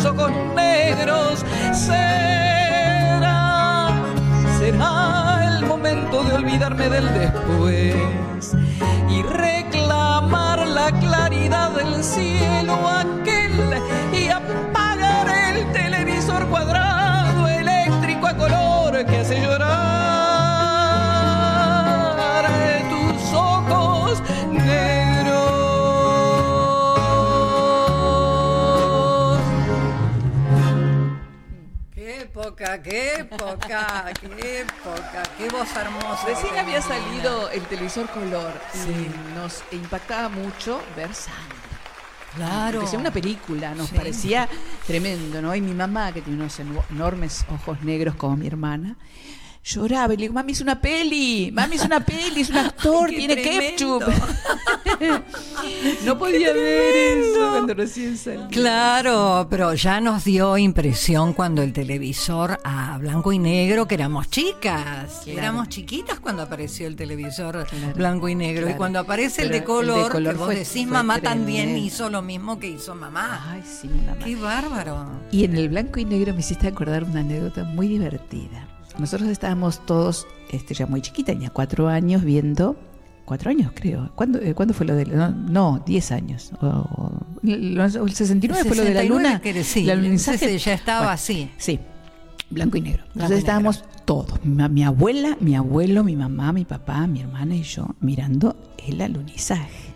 ojos negros. Será, será el momento de olvidarme del después y reclamar la claridad del cielo aquel y apagar el televisor cuadrado eléctrico a color que hace llorar época, qué época, qué época, qué voz hermosa. Recién que había salido el televisor color y nos impactaba mucho ver sangre. Claro. Parecía una película, nos Sí. parecía tremendo, ¿no? Y mi mamá, que tiene unos eno- enormes ojos negros como mi hermana, lloraba y le digo, mami, es una peli, mami, es una peli, es un actor, tiene tremendo. ketchup. no podía ver eso cuando recién salió. Claro, pero ya nos dio impresión cuando el televisor a blanco y negro, que éramos chicas, Claro. éramos chiquitas cuando apareció el televisor Claro, blanco y negro. claro. Y cuando aparece el de el de color, que vos fue- decís, fue mamá también hizo lo mismo que hizo mamá. Ay, sí, mamá. Qué bárbaro. Y en el blanco y negro me hiciste acordar una anécdota muy divertida. Nosotros estábamos todos, este, ya muy chiquita, tenía cuatro años viendo, cuatro años creo. ¿Cuándo, eh, ¿cuándo fue lo de la, no, no, diez años. O, o- lo- el 69 fue lo de la 69 luna. que sí, el alunizaje. ese ya estaba Bueno, así. Sí, blanco y negro. Blanco Entonces estábamos todos, mi, mi abuela, mi abuelo, mi mamá, mi papá, mi hermana y yo, mirando el alunizaje.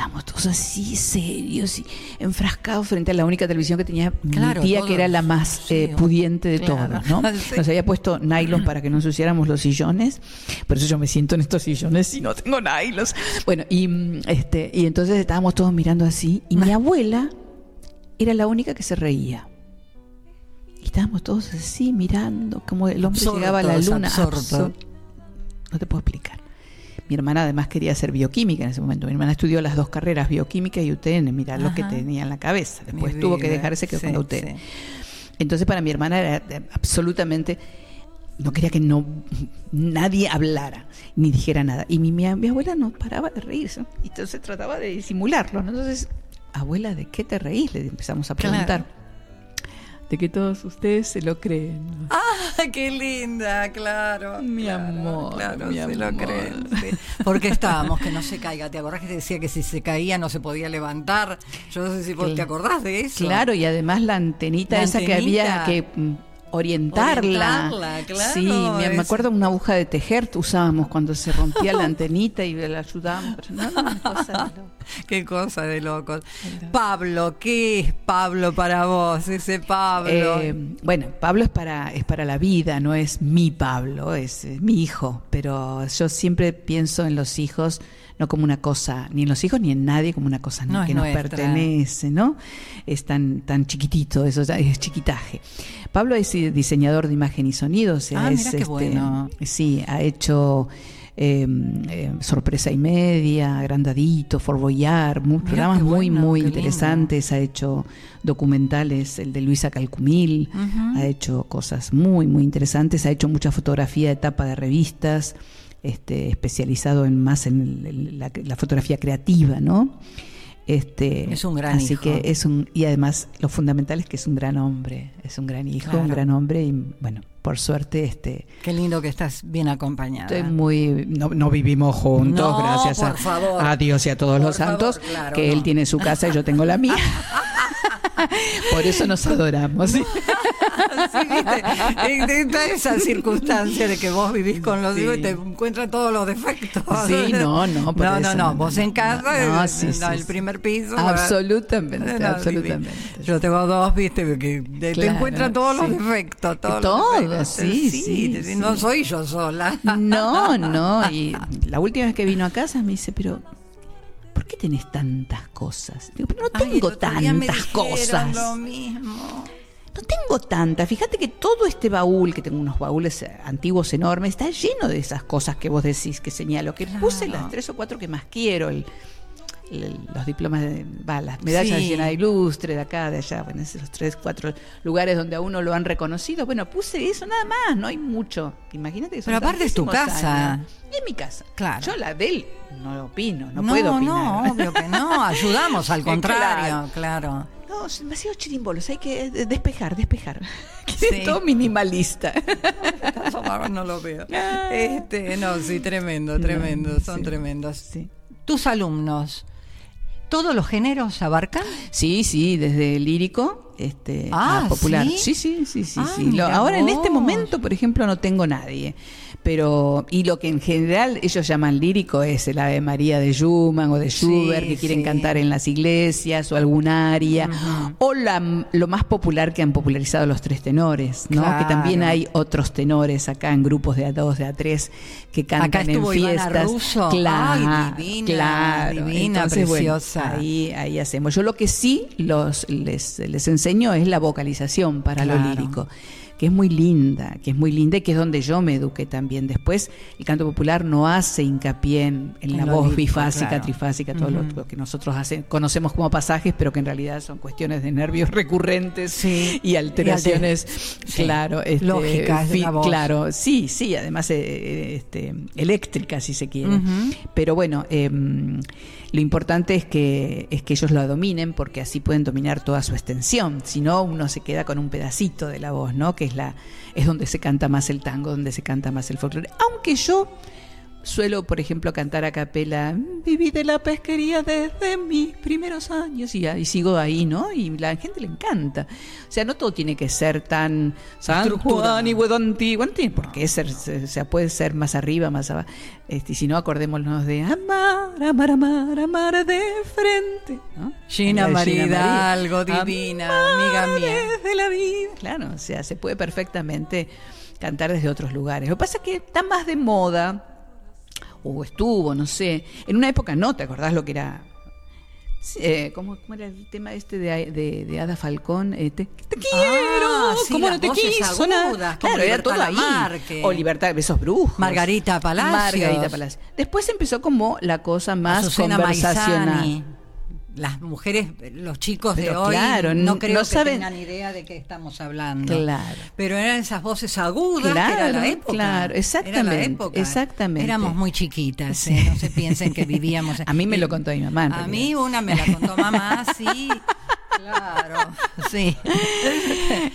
Estábamos todos así, serios y enfrascados frente a la única televisión que tenía Claro, mi tía, todos. que era la más Sí, eh, pudiente de claro. todas, ¿no? Sí. Nos había puesto nylon para que no ensuciáramos los sillones. Por eso yo me siento en estos sillones y no tengo nylon. Bueno, y, mm, este, y entonces estábamos todos mirando así. Y mi abuela era la única que se reía. Y estábamos todos así mirando, como el hombre llegaba a la luna. Absorto. No te puedo explicar. Mi hermana además quería ser bioquímica en ese momento. Mi hermana estudió las dos carreras, bioquímica y UTN. Mirá lo que tenía en la cabeza. Después tuvo que dejarse que con la UTN. Entonces para mi hermana era absolutamente no quería que no nadie hablara ni dijera nada. Y mi, mi, abuela no paraba de reírse. Y entonces trataba de disimularlo. Entonces, abuela, ¿de qué te reís? Le empezamos a preguntar. De que todos ustedes se lo creen. ¡Ah, qué linda! Claro. Mi amor. Claro, mi se lo creen. Porque estábamos, que no se caiga. ¿Te acordás que te decía que si se caía no se podía levantar? Yo no sé si vos te acordás de eso. Claro, y además la antenita esa que había que mm, orientarla. claro. Sí, me, acuerdo una aguja de tejer usábamos cuando se rompía la antenita y la ayudábamos. Qué cosa de locos. Pablo, ¿qué es Pablo para vos? Ese Pablo. Eh, bueno, Pablo es para, es para la vida, no es mi Pablo, es, mi hijo. Pero yo siempre pienso en los hijos no como una cosa, ni en los hijos ni en nadie, como una cosa que nos pertenece, ¿no? Es tan, tan chiquitito, eso es chiquitaje. Pablo es diseñador de imagen y sonido, o sea, ah, es, este, bueno. sí, ha hecho em, em, Sorpresa y Media, Agrandadito, For Boyar, programas muy, muy interesantes, ha hecho documentales, el de Luisa Calcumil, ha hecho cosas muy, muy interesantes, ha hecho mucha fotografía de tapa de revistas, este, especializado en más en la, la fotografía creativa, ¿no? Este, es un gran así hijo. que es un y además lo fundamental es que es un gran hombre, es un gran hijo, un gran hombre y bueno, por suerte este Qué lindo que estás bien acompañada. Estoy muy no, vivimos juntos, gracias a, Dios y a todos los santos, que él tiene su casa y yo tengo la mía. Por eso nos adoramos. ¿sí? En, esa circunstancia de que vos vivís con los hijos y te encuentran todos los defectos. Sí, no, no. no, no, no. Vos en casa, el, primer piso. Absolutamente, absolutamente. Yo tengo dos, viste, que te, encuentran todos los defectos. Todos, sí, sí, No soy yo sola. No, no. Y la última vez que vino a casa me dice, pero ¿por qué tenés tantas cosas? Digo, pero no tengo tantas cosas. Lo mismo. No tengo tantas. Fíjate que todo este baúl, que tengo unos baúles eh, antiguos enormes, está lleno de esas cosas que vos decís que señalo. Que puse las tres o cuatro que más quiero. El, los diplomas de balas, medallas de llena ilustre de acá, de allá, bueno, esos tres, cuatro lugares donde a uno lo han reconocido. Bueno, puse eso nada más, no hay mucho. Imagínate que Pero aparte es tu casa. Es mi casa. Claro. Yo la de él no opino, no, puedo opinar. No, obvio que no, ayudamos al contrario, claro. No, demasiado chirimbolos, hay que despejar, despejar. Sí. todo minimalista. no lo veo. Este, no, sí, tremendo, tremendo, son tremendos. Sí. Tus alumnos, ¿Todos los géneros abarcan? Sí, sí, desde lírico este, ah, popular. Sí, sí, sí, sí. sí, ahora en este momento, por ejemplo, no tengo nadie pero y lo que en general ellos llaman lírico es el Ave María de Schumann o de Schubert que quieren cantar en las iglesias o algún área o la, lo más popular que han popularizado los tres tenores, ¿no? Que también hay otros tenores acá en grupos de a dos, de a tres que cantan en fiestas. Claro, divina, divina, preciosa. ahí ahí hacemos. Yo lo que sí los les les enseño es la vocalización para lo lírico que es muy linda, que es muy linda y que es donde yo me eduqué también. Después, el canto popular no hace hincapié en, la voz bifásica, trifásica, todo lo, que nosotros conocemos como pasajes, pero que en realidad son cuestiones de nervios recurrentes y alteraciones, claro, este, lógicas. Claro, sí, sí, además eh, este, eléctricas, si se quiere. Pero bueno, em, lo importante es que, es que ellos lo dominen porque así pueden dominar toda su extensión. Si no, uno se queda con un pedacito de la voz, ¿no? Que es, la, es donde se canta más el tango, donde se canta más el folclore. Aunque yo Suelo, por ejemplo, cantar a capela, viví de la pesquería desde mis primeros años y, y, sigo ahí, ¿no? Y la gente le encanta. O sea, no todo tiene que ser tan San Juan y Huedo Antiguo, no tiene por qué ser, o sea, puede ser más arriba, más abajo. Este, si no, acordémonos de amar, amar, amar, amar de frente, ¿no? Gina María algo divina, amiga mía. de la vida. Claro, o sea, se puede perfectamente cantar desde otros lugares. Lo que pasa es que está más de moda o estuvo, no sé. En una época no, ¿te acordás lo que era eh, ¿cómo, ¿cómo, era el tema este de, de, de Ada Falcón? Eh, te, te, quiero, ah, sí, ¿cómo no te quiso? Agudas, claro, era todo ahí. Marque. O Libertad, Besos Brujos. Margarita Palacios. Margarita Palacios. Después empezó como la cosa más Azucena conversacional. Maizani. Las mujeres, los chicos Pero de hoy, claro, no creo no que saben- tengan idea de qué estamos hablando. Claro. Pero eran esas voces agudas, Claro, que era la época. claro, Era la exactamente, época. exactamente. Éramos muy chiquitas, ¿eh? no se piensen que vivíamos. A mí me lo contó mi mamá, A mí una me la contó mamá, sí. Claro, sí.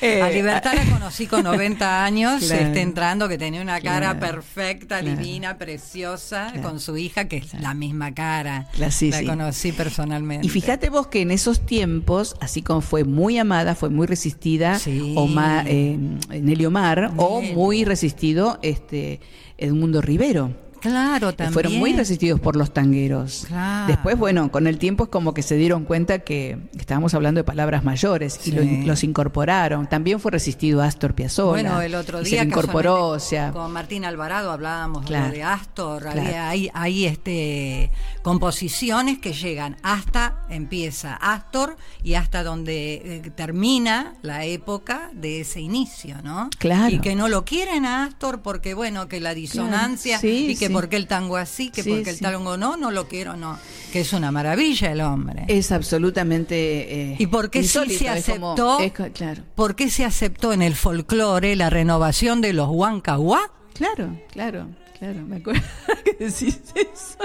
Eh, a Libertad la conocí con 90 años, Claro. este, entrando, que tenía una cara Claro. perfecta, Claro. divina, preciosa, con su hija, que es la misma cara. La- sí, la sí. conocí personalmente. Y fíjate vos que en esos tiempos, así como fue muy amada, fue muy resistida, Sí. Omar, eh, Nelly Omar, o muy resistido este Edmundo Rivero. Claro, también. Fueron muy resistidos por los tangueros. Claro. Después, bueno, con el tiempo es como que se dieron cuenta que estábamos hablando de palabras mayores y lo los incorporaron. También fue resistido Astor Piazzolla. Bueno, el otro día se incorporó, o sea, con Martín Alvarado hablábamos Claro, de Astor, claro. había, hay, hay este composiciones que llegan hasta empieza Astor y hasta donde eh, termina la época de ese inicio, ¿no? Claro. Y que no lo quieren a Astor porque bueno, que la disonancia Sí, y que sí. Porque el tango así, que porque el tango no, no lo quiero, no, que es una maravilla el hombre. es absolutamente eh, ¿Y por qué sí se es como- aceptó? es claro. ¿Por qué se aceptó en el folclore la renovación de los huancahuá? Claro, claro, claro. Me acuerdo que decís eso.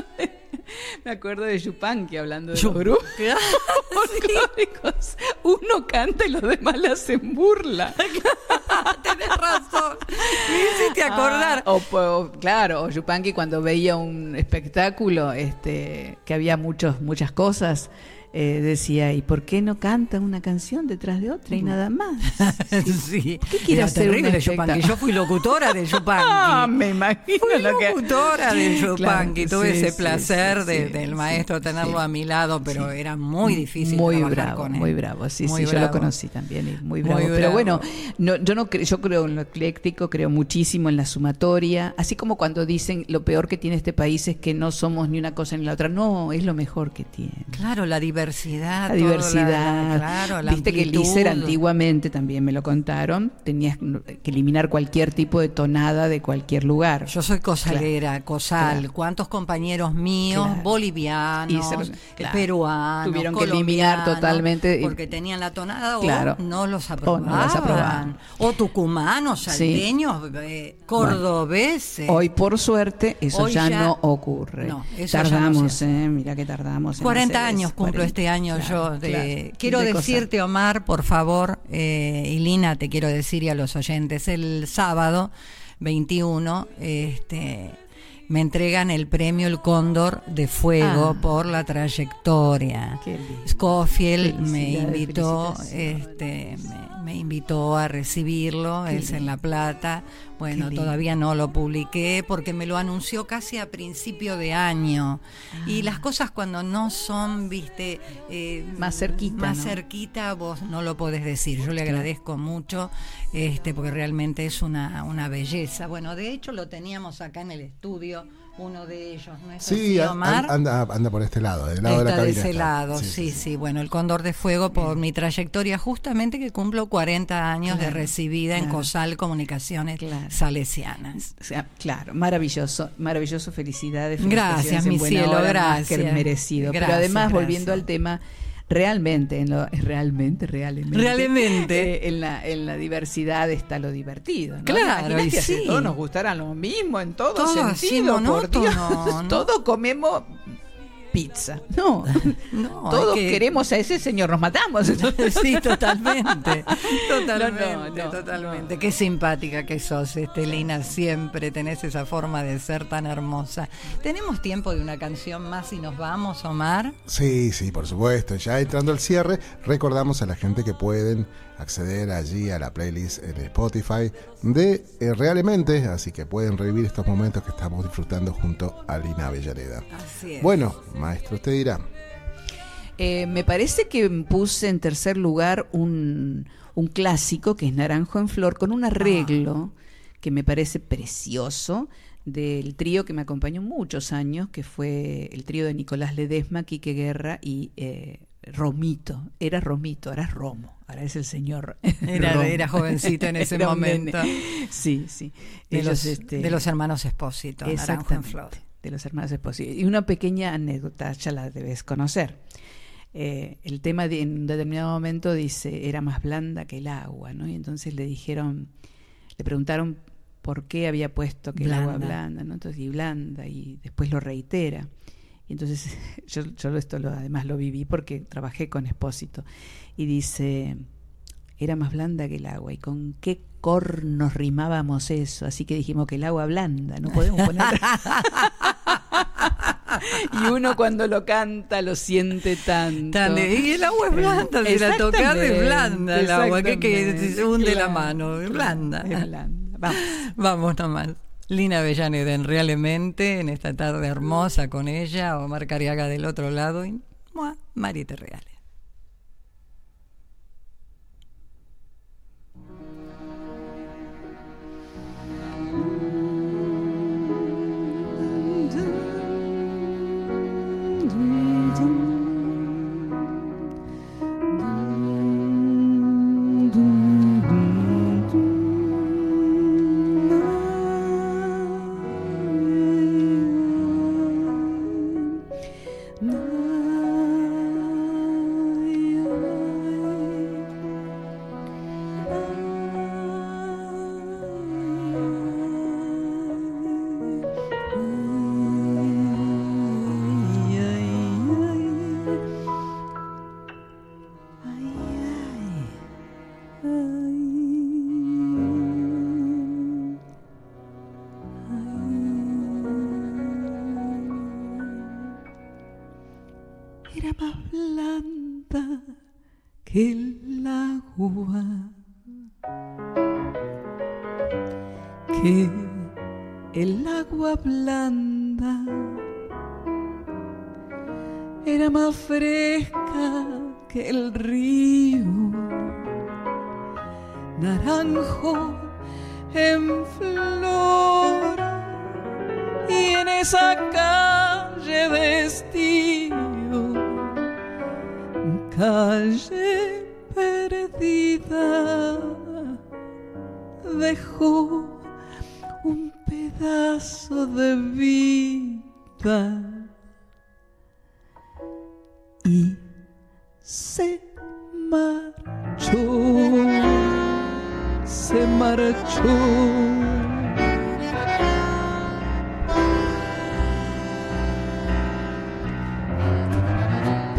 Me acuerdo de Yupanqui hablando de los. Uno canta y los demás le hacen burla. Tenés razón. Me hiciste acordar. Ah, o, o- claro, o Yupanqui cuando veía un espectáculo este, que había muchos, muchas cosas, eh, decía, ¿y por qué no cantan una canción detrás de otra y nada más? sí. ¿Qué quiere hacer terrible? Yupanqui. Yo fui locutora de Yupanqui. Ah, me imagino Fui lo que... locutora de Claro, Yupanqui. Tuve sí, ese placer sí, de- del maestro tenerlo a mi lado, pero era muy difícil muy trabajar bravo, con él. muy bravo, sí, Muy sí, yo lo bravo. conocí también, y muy Muy bravo. Pero bravo. bueno, no, yo no cre- yo creo en lo ecléctico, creo muchísimo en la sumatoria, así como cuando dicen lo peor que tiene este país es que no somos ni una cosa ni la otra, no, es lo mejor que tiene. Claro, la diversidad. La toda diversidad. claro, la Viste que el amplitud. ISER antiguamente también me lo contaron, tenías que eliminar cualquier tipo de tonada de cualquier lugar. Yo soy cosalera, cosal. claro. ¿Cuántos compañeros míos, Claro. bolivianos, claro. peruanos, Tuvieron que eliminar totalmente porque tenían la tonada o Claro. no los O aprobaban. no los aprobaban. O tucumanos, Sí. salteños, eh, cordobeses. Hoy, por suerte, eso ya, ya- no ocurre. No, eso ya no tardamos, eh, mira que tardamos. en 40 hacer años cumplo 40, este año claro, yo. Quiero decirte, Omar, por favor, eh, y Lina, te quiero decir y a los oyentes, el sábado 21, este, me entregan el premio El Cóndor de Fuego Ah. por la trayectoria. Qué lindo. Scofield me invitó, este, me, me invitó a recibirlo, Qué es en La Plata. Bueno, todavía no lo publiqué porque me lo anunció casi a principio de año. Y las cosas cuando no son, viste, eh, Ah. Más cerquita, más ¿no? cerquita, vos no lo podés decir. Yo le agradezco mucho, este, porque realmente es una, una belleza. Bueno, de hecho lo teníamos acá en el estudio, uno de ellos, ¿no es Sí, Omar? anda, anda por este lado, del lado de la Está de cabina. ese lado, sí, sí, Bueno, el Cóndor de Fuego por mi trayectoria, justamente que cumplo 40 años de Claro, recibida en. COSAL Comunicaciones Claro. Salesianas. O sea, claro, maravilloso, maravilloso, felicidades. Gracias, mi cielo, hora, gracias. que merecido. Pero además, gracias. volviendo al tema, realmente, en lo, realmente, realmente, Realmente. eh, en, la, en la diversidad está lo divertido. ¿no? Claro, y sí. todos nos gustara lo mismo en todo, Todo sentido, por Dios. Todos comemos pizza. No, No, todos que- queremos a ese señor, nos matamos. Sí, totalmente. Totalmente, No, no, no, totalmente. Qué simpática que sos, Estelina. Siempre tenés esa forma de ser tan hermosa. ¿Tenemos tiempo de una canción más y nos vamos, Omar? Sí, sí, por supuesto. Ya entrando al cierre, recordamos a la gente que pueden acceder allí a la playlist en Spotify de eh, Realmente, así que pueden revivir estos momentos que estamos disfrutando junto a Lina Avellaneda. Así es. Bueno, maestro, usted dirá. Eh, me parece que puse en tercer lugar un, un clásico que es Naranjo en Flor con un arreglo que me parece precioso del trío que me acompañó muchos años, que fue el trío de Nicolás Ledesma, Quique Guerra y eh, Romito. Era Romito, ahora es Romo, es el señor. Era, era jovencito en ese momento. Sí, sí. De, los, este, de los hermanos Espósito, Naranjo en Flor. De los hermanos Espósito. Y una pequeña anécdota, ya la debes conocer. Eh, el tema de, en un determinado momento dice, era más blanda que el agua, ¿no? Y entonces le dijeron, le preguntaron por qué había puesto que el agua blanda, ¿no? Entonces, y blanda, y después lo reitera. Y entonces yo, yo esto lo, además lo viví porque trabajé con Espósito. Y dice, era más blanda que el agua. ¿Y con qué cornos rimábamos eso? Así que dijimos que el agua blanda, no podemos poner... y uno cuando lo canta lo siente tanto. y el agua es blanda, si la tocas es blanda el agua, que, que se hunde la mano, es blanda. Vamos. Vamos nomás. Lina Avellaneda Realmente, en esta tarde hermosa con ella, Omar Cariaga del otro lado y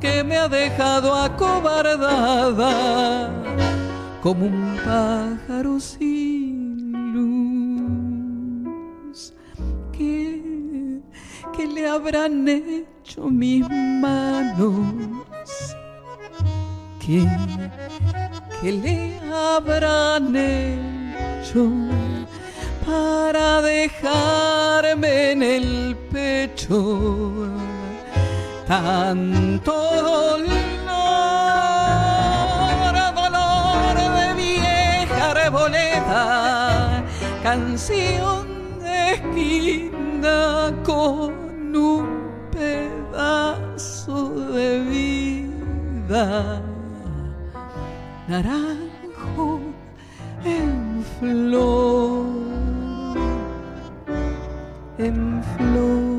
que me ha dejado acobardada como un pájaro sin luz. ¿Qué, qué le habrán hecho? mis manos que, que le habrán hecho para dejarme en el pecho tanto dolor, dolor de vieja arboleda, canción de esquina con un pedazo de vida, naranjo en flor, en flor.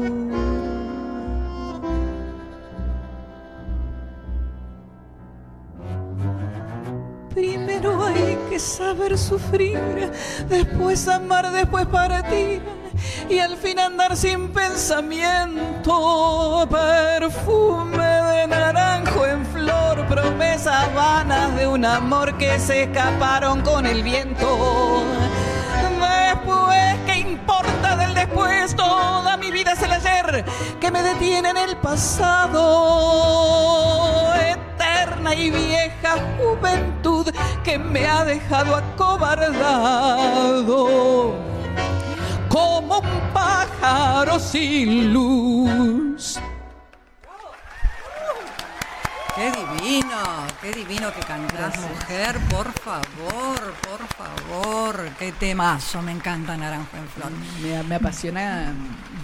Primero hay que saber sufrir, después amar, después partir y al fin andar sin pensamiento. Perfume de naranjo en flor, promesas vanas de un amor que se escaparon con el viento. Después, ¿qué importa del después? Toda mi vida se la mujer que me detiene en el pasado. Eterna y vieja juventud que me ha dejado acobardado. Como un pájaro sin luz Qué divino, qué divino que cantás, mujer, por favor, por favor, qué temazo, me encanta Naranjo en Flor. Me, apasiona.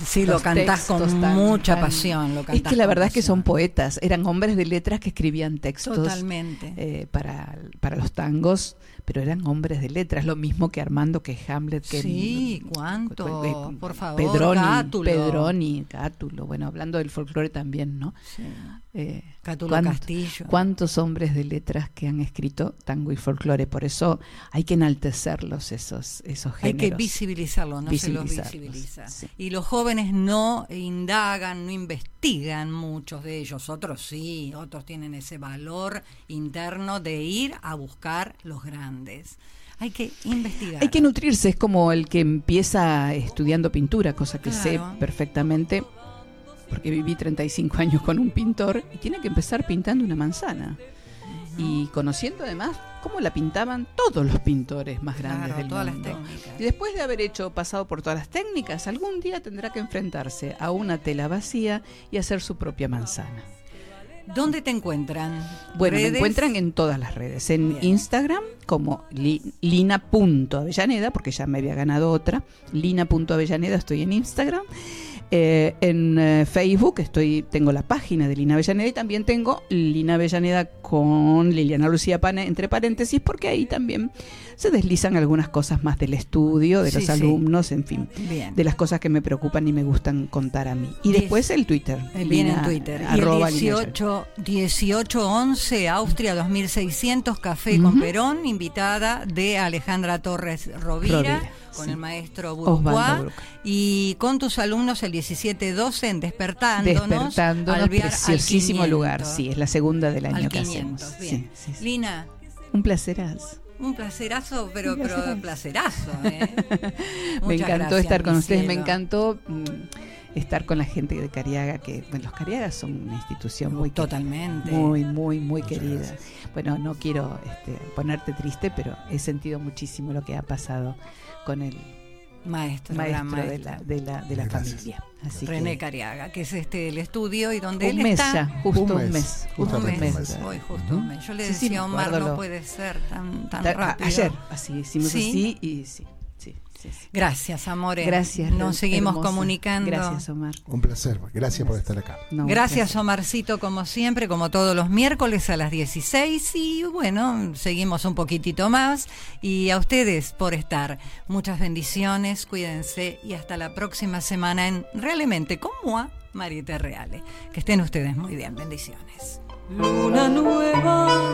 Sí, lo cantás con mucha pasión. Lo es que la verdad es que son poetas, eran hombres de letras que escribían textos. Totalmente. Eh, para, para los tangos pero eran hombres de letras, lo mismo que Armando, que Hamlet, que... Sí, ¿cuánto? Por favor, Pedroni, Cátulo. Pedroni, Cátulo, bueno, hablando del folclore también, ¿no? Sí. Eh, Cátulo Castillo. ¿Cuántos hombres de letras que han escrito tango y folclore? Por eso hay que enaltecerlos esos, esos géneros. Hay que visibilizarlos, no se los visibiliza. Y los jóvenes no indagan, no investigan, muchos de ellos, otros sí, otros tienen ese valor interno de ir a buscar los grandes. Hay que investigar. Hay que nutrirse, es como el que empieza estudiando pintura, cosa que sé perfectamente, porque viví 35 años con un pintor y tiene que empezar pintando una manzana. Y conociendo además cómo la pintaban todos los pintores más grandes del todas mundo. Las técnicas. Y después de haber hecho, pasado por todas las técnicas, algún día tendrá que enfrentarse a una tela vacía y hacer su propia manzana. ¿Dónde te encuentran? Bueno, me encuentran en todas las redes. En Instagram como lina.avellaneda, porque ya me había ganado otra. Lina.avellaneda, estoy en Instagram. Eh, en eh, Facebook estoy, tengo la página de Lina Avellaneda y también tengo Lina Avellaneda con Liliana Lucía Pane entre paréntesis porque ahí también se deslizan algunas cosas más del estudio, de los alumnos, en fin, de las cosas que me preocupan y me gustan contar a mí. Y después el Twitter. Viene en Twitter. y el 18, 1811 Austria 2600 Café con Perón, invitada de Alejandra Torres Rovira con el maestro Bourgois y con tus alumnos el 17-12 en Despertándonos. Despertándonos, preciosísimo lugar, sí, es la segunda del año que hacemos. Lina. Un placerazo. Un placerazo, pero, pero placerazo. ¿eh? me encantó estar con ustedes, me encantó mm, estar con la gente de Cariaga, que bueno, los Cariagas son una institución muy totalmente muy muy muy querida. Bueno, no quiero este, ponerte triste, pero he sentido muchísimo lo que ha pasado con el maestro, maestro, de la, de la, de la familia. Así René Cariaga, que es este el estudio y donde un él mes está. Ya, justo un mes. Justo un mes. Hoy, justo un mes. Yo le decía a Omar, no puede ser tan, tan rápido. Ayer, así hicimos así y sí. Gracias, amores. Gracias. Nos seguimos comunicando. Gracias, Omar. Un placer. Gracias, por estar acá. gracias, Omarcito, como siempre, como todos los miércoles a las 16. Y bueno, seguimos un poquitito más. Y a ustedes por estar. Muchas bendiciones, cuídense y hasta la próxima semana en Realmente como a Marita Reale. Que estén ustedes muy bien. Bendiciones. Luna nueva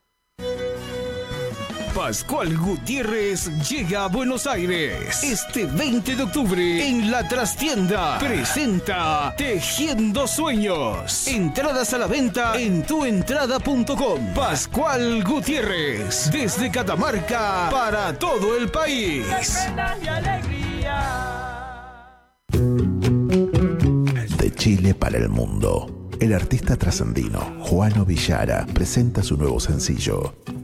Pascual Gutiérrez llega a Buenos Aires este 20 de octubre en la trastienda. Presenta Tejiendo Sueños. Entradas a la venta en tuentrada.com. Pascual Gutiérrez, desde Catamarca para todo el país. De Chile para el mundo. El artista trascendino Juano Villara presenta su nuevo sencillo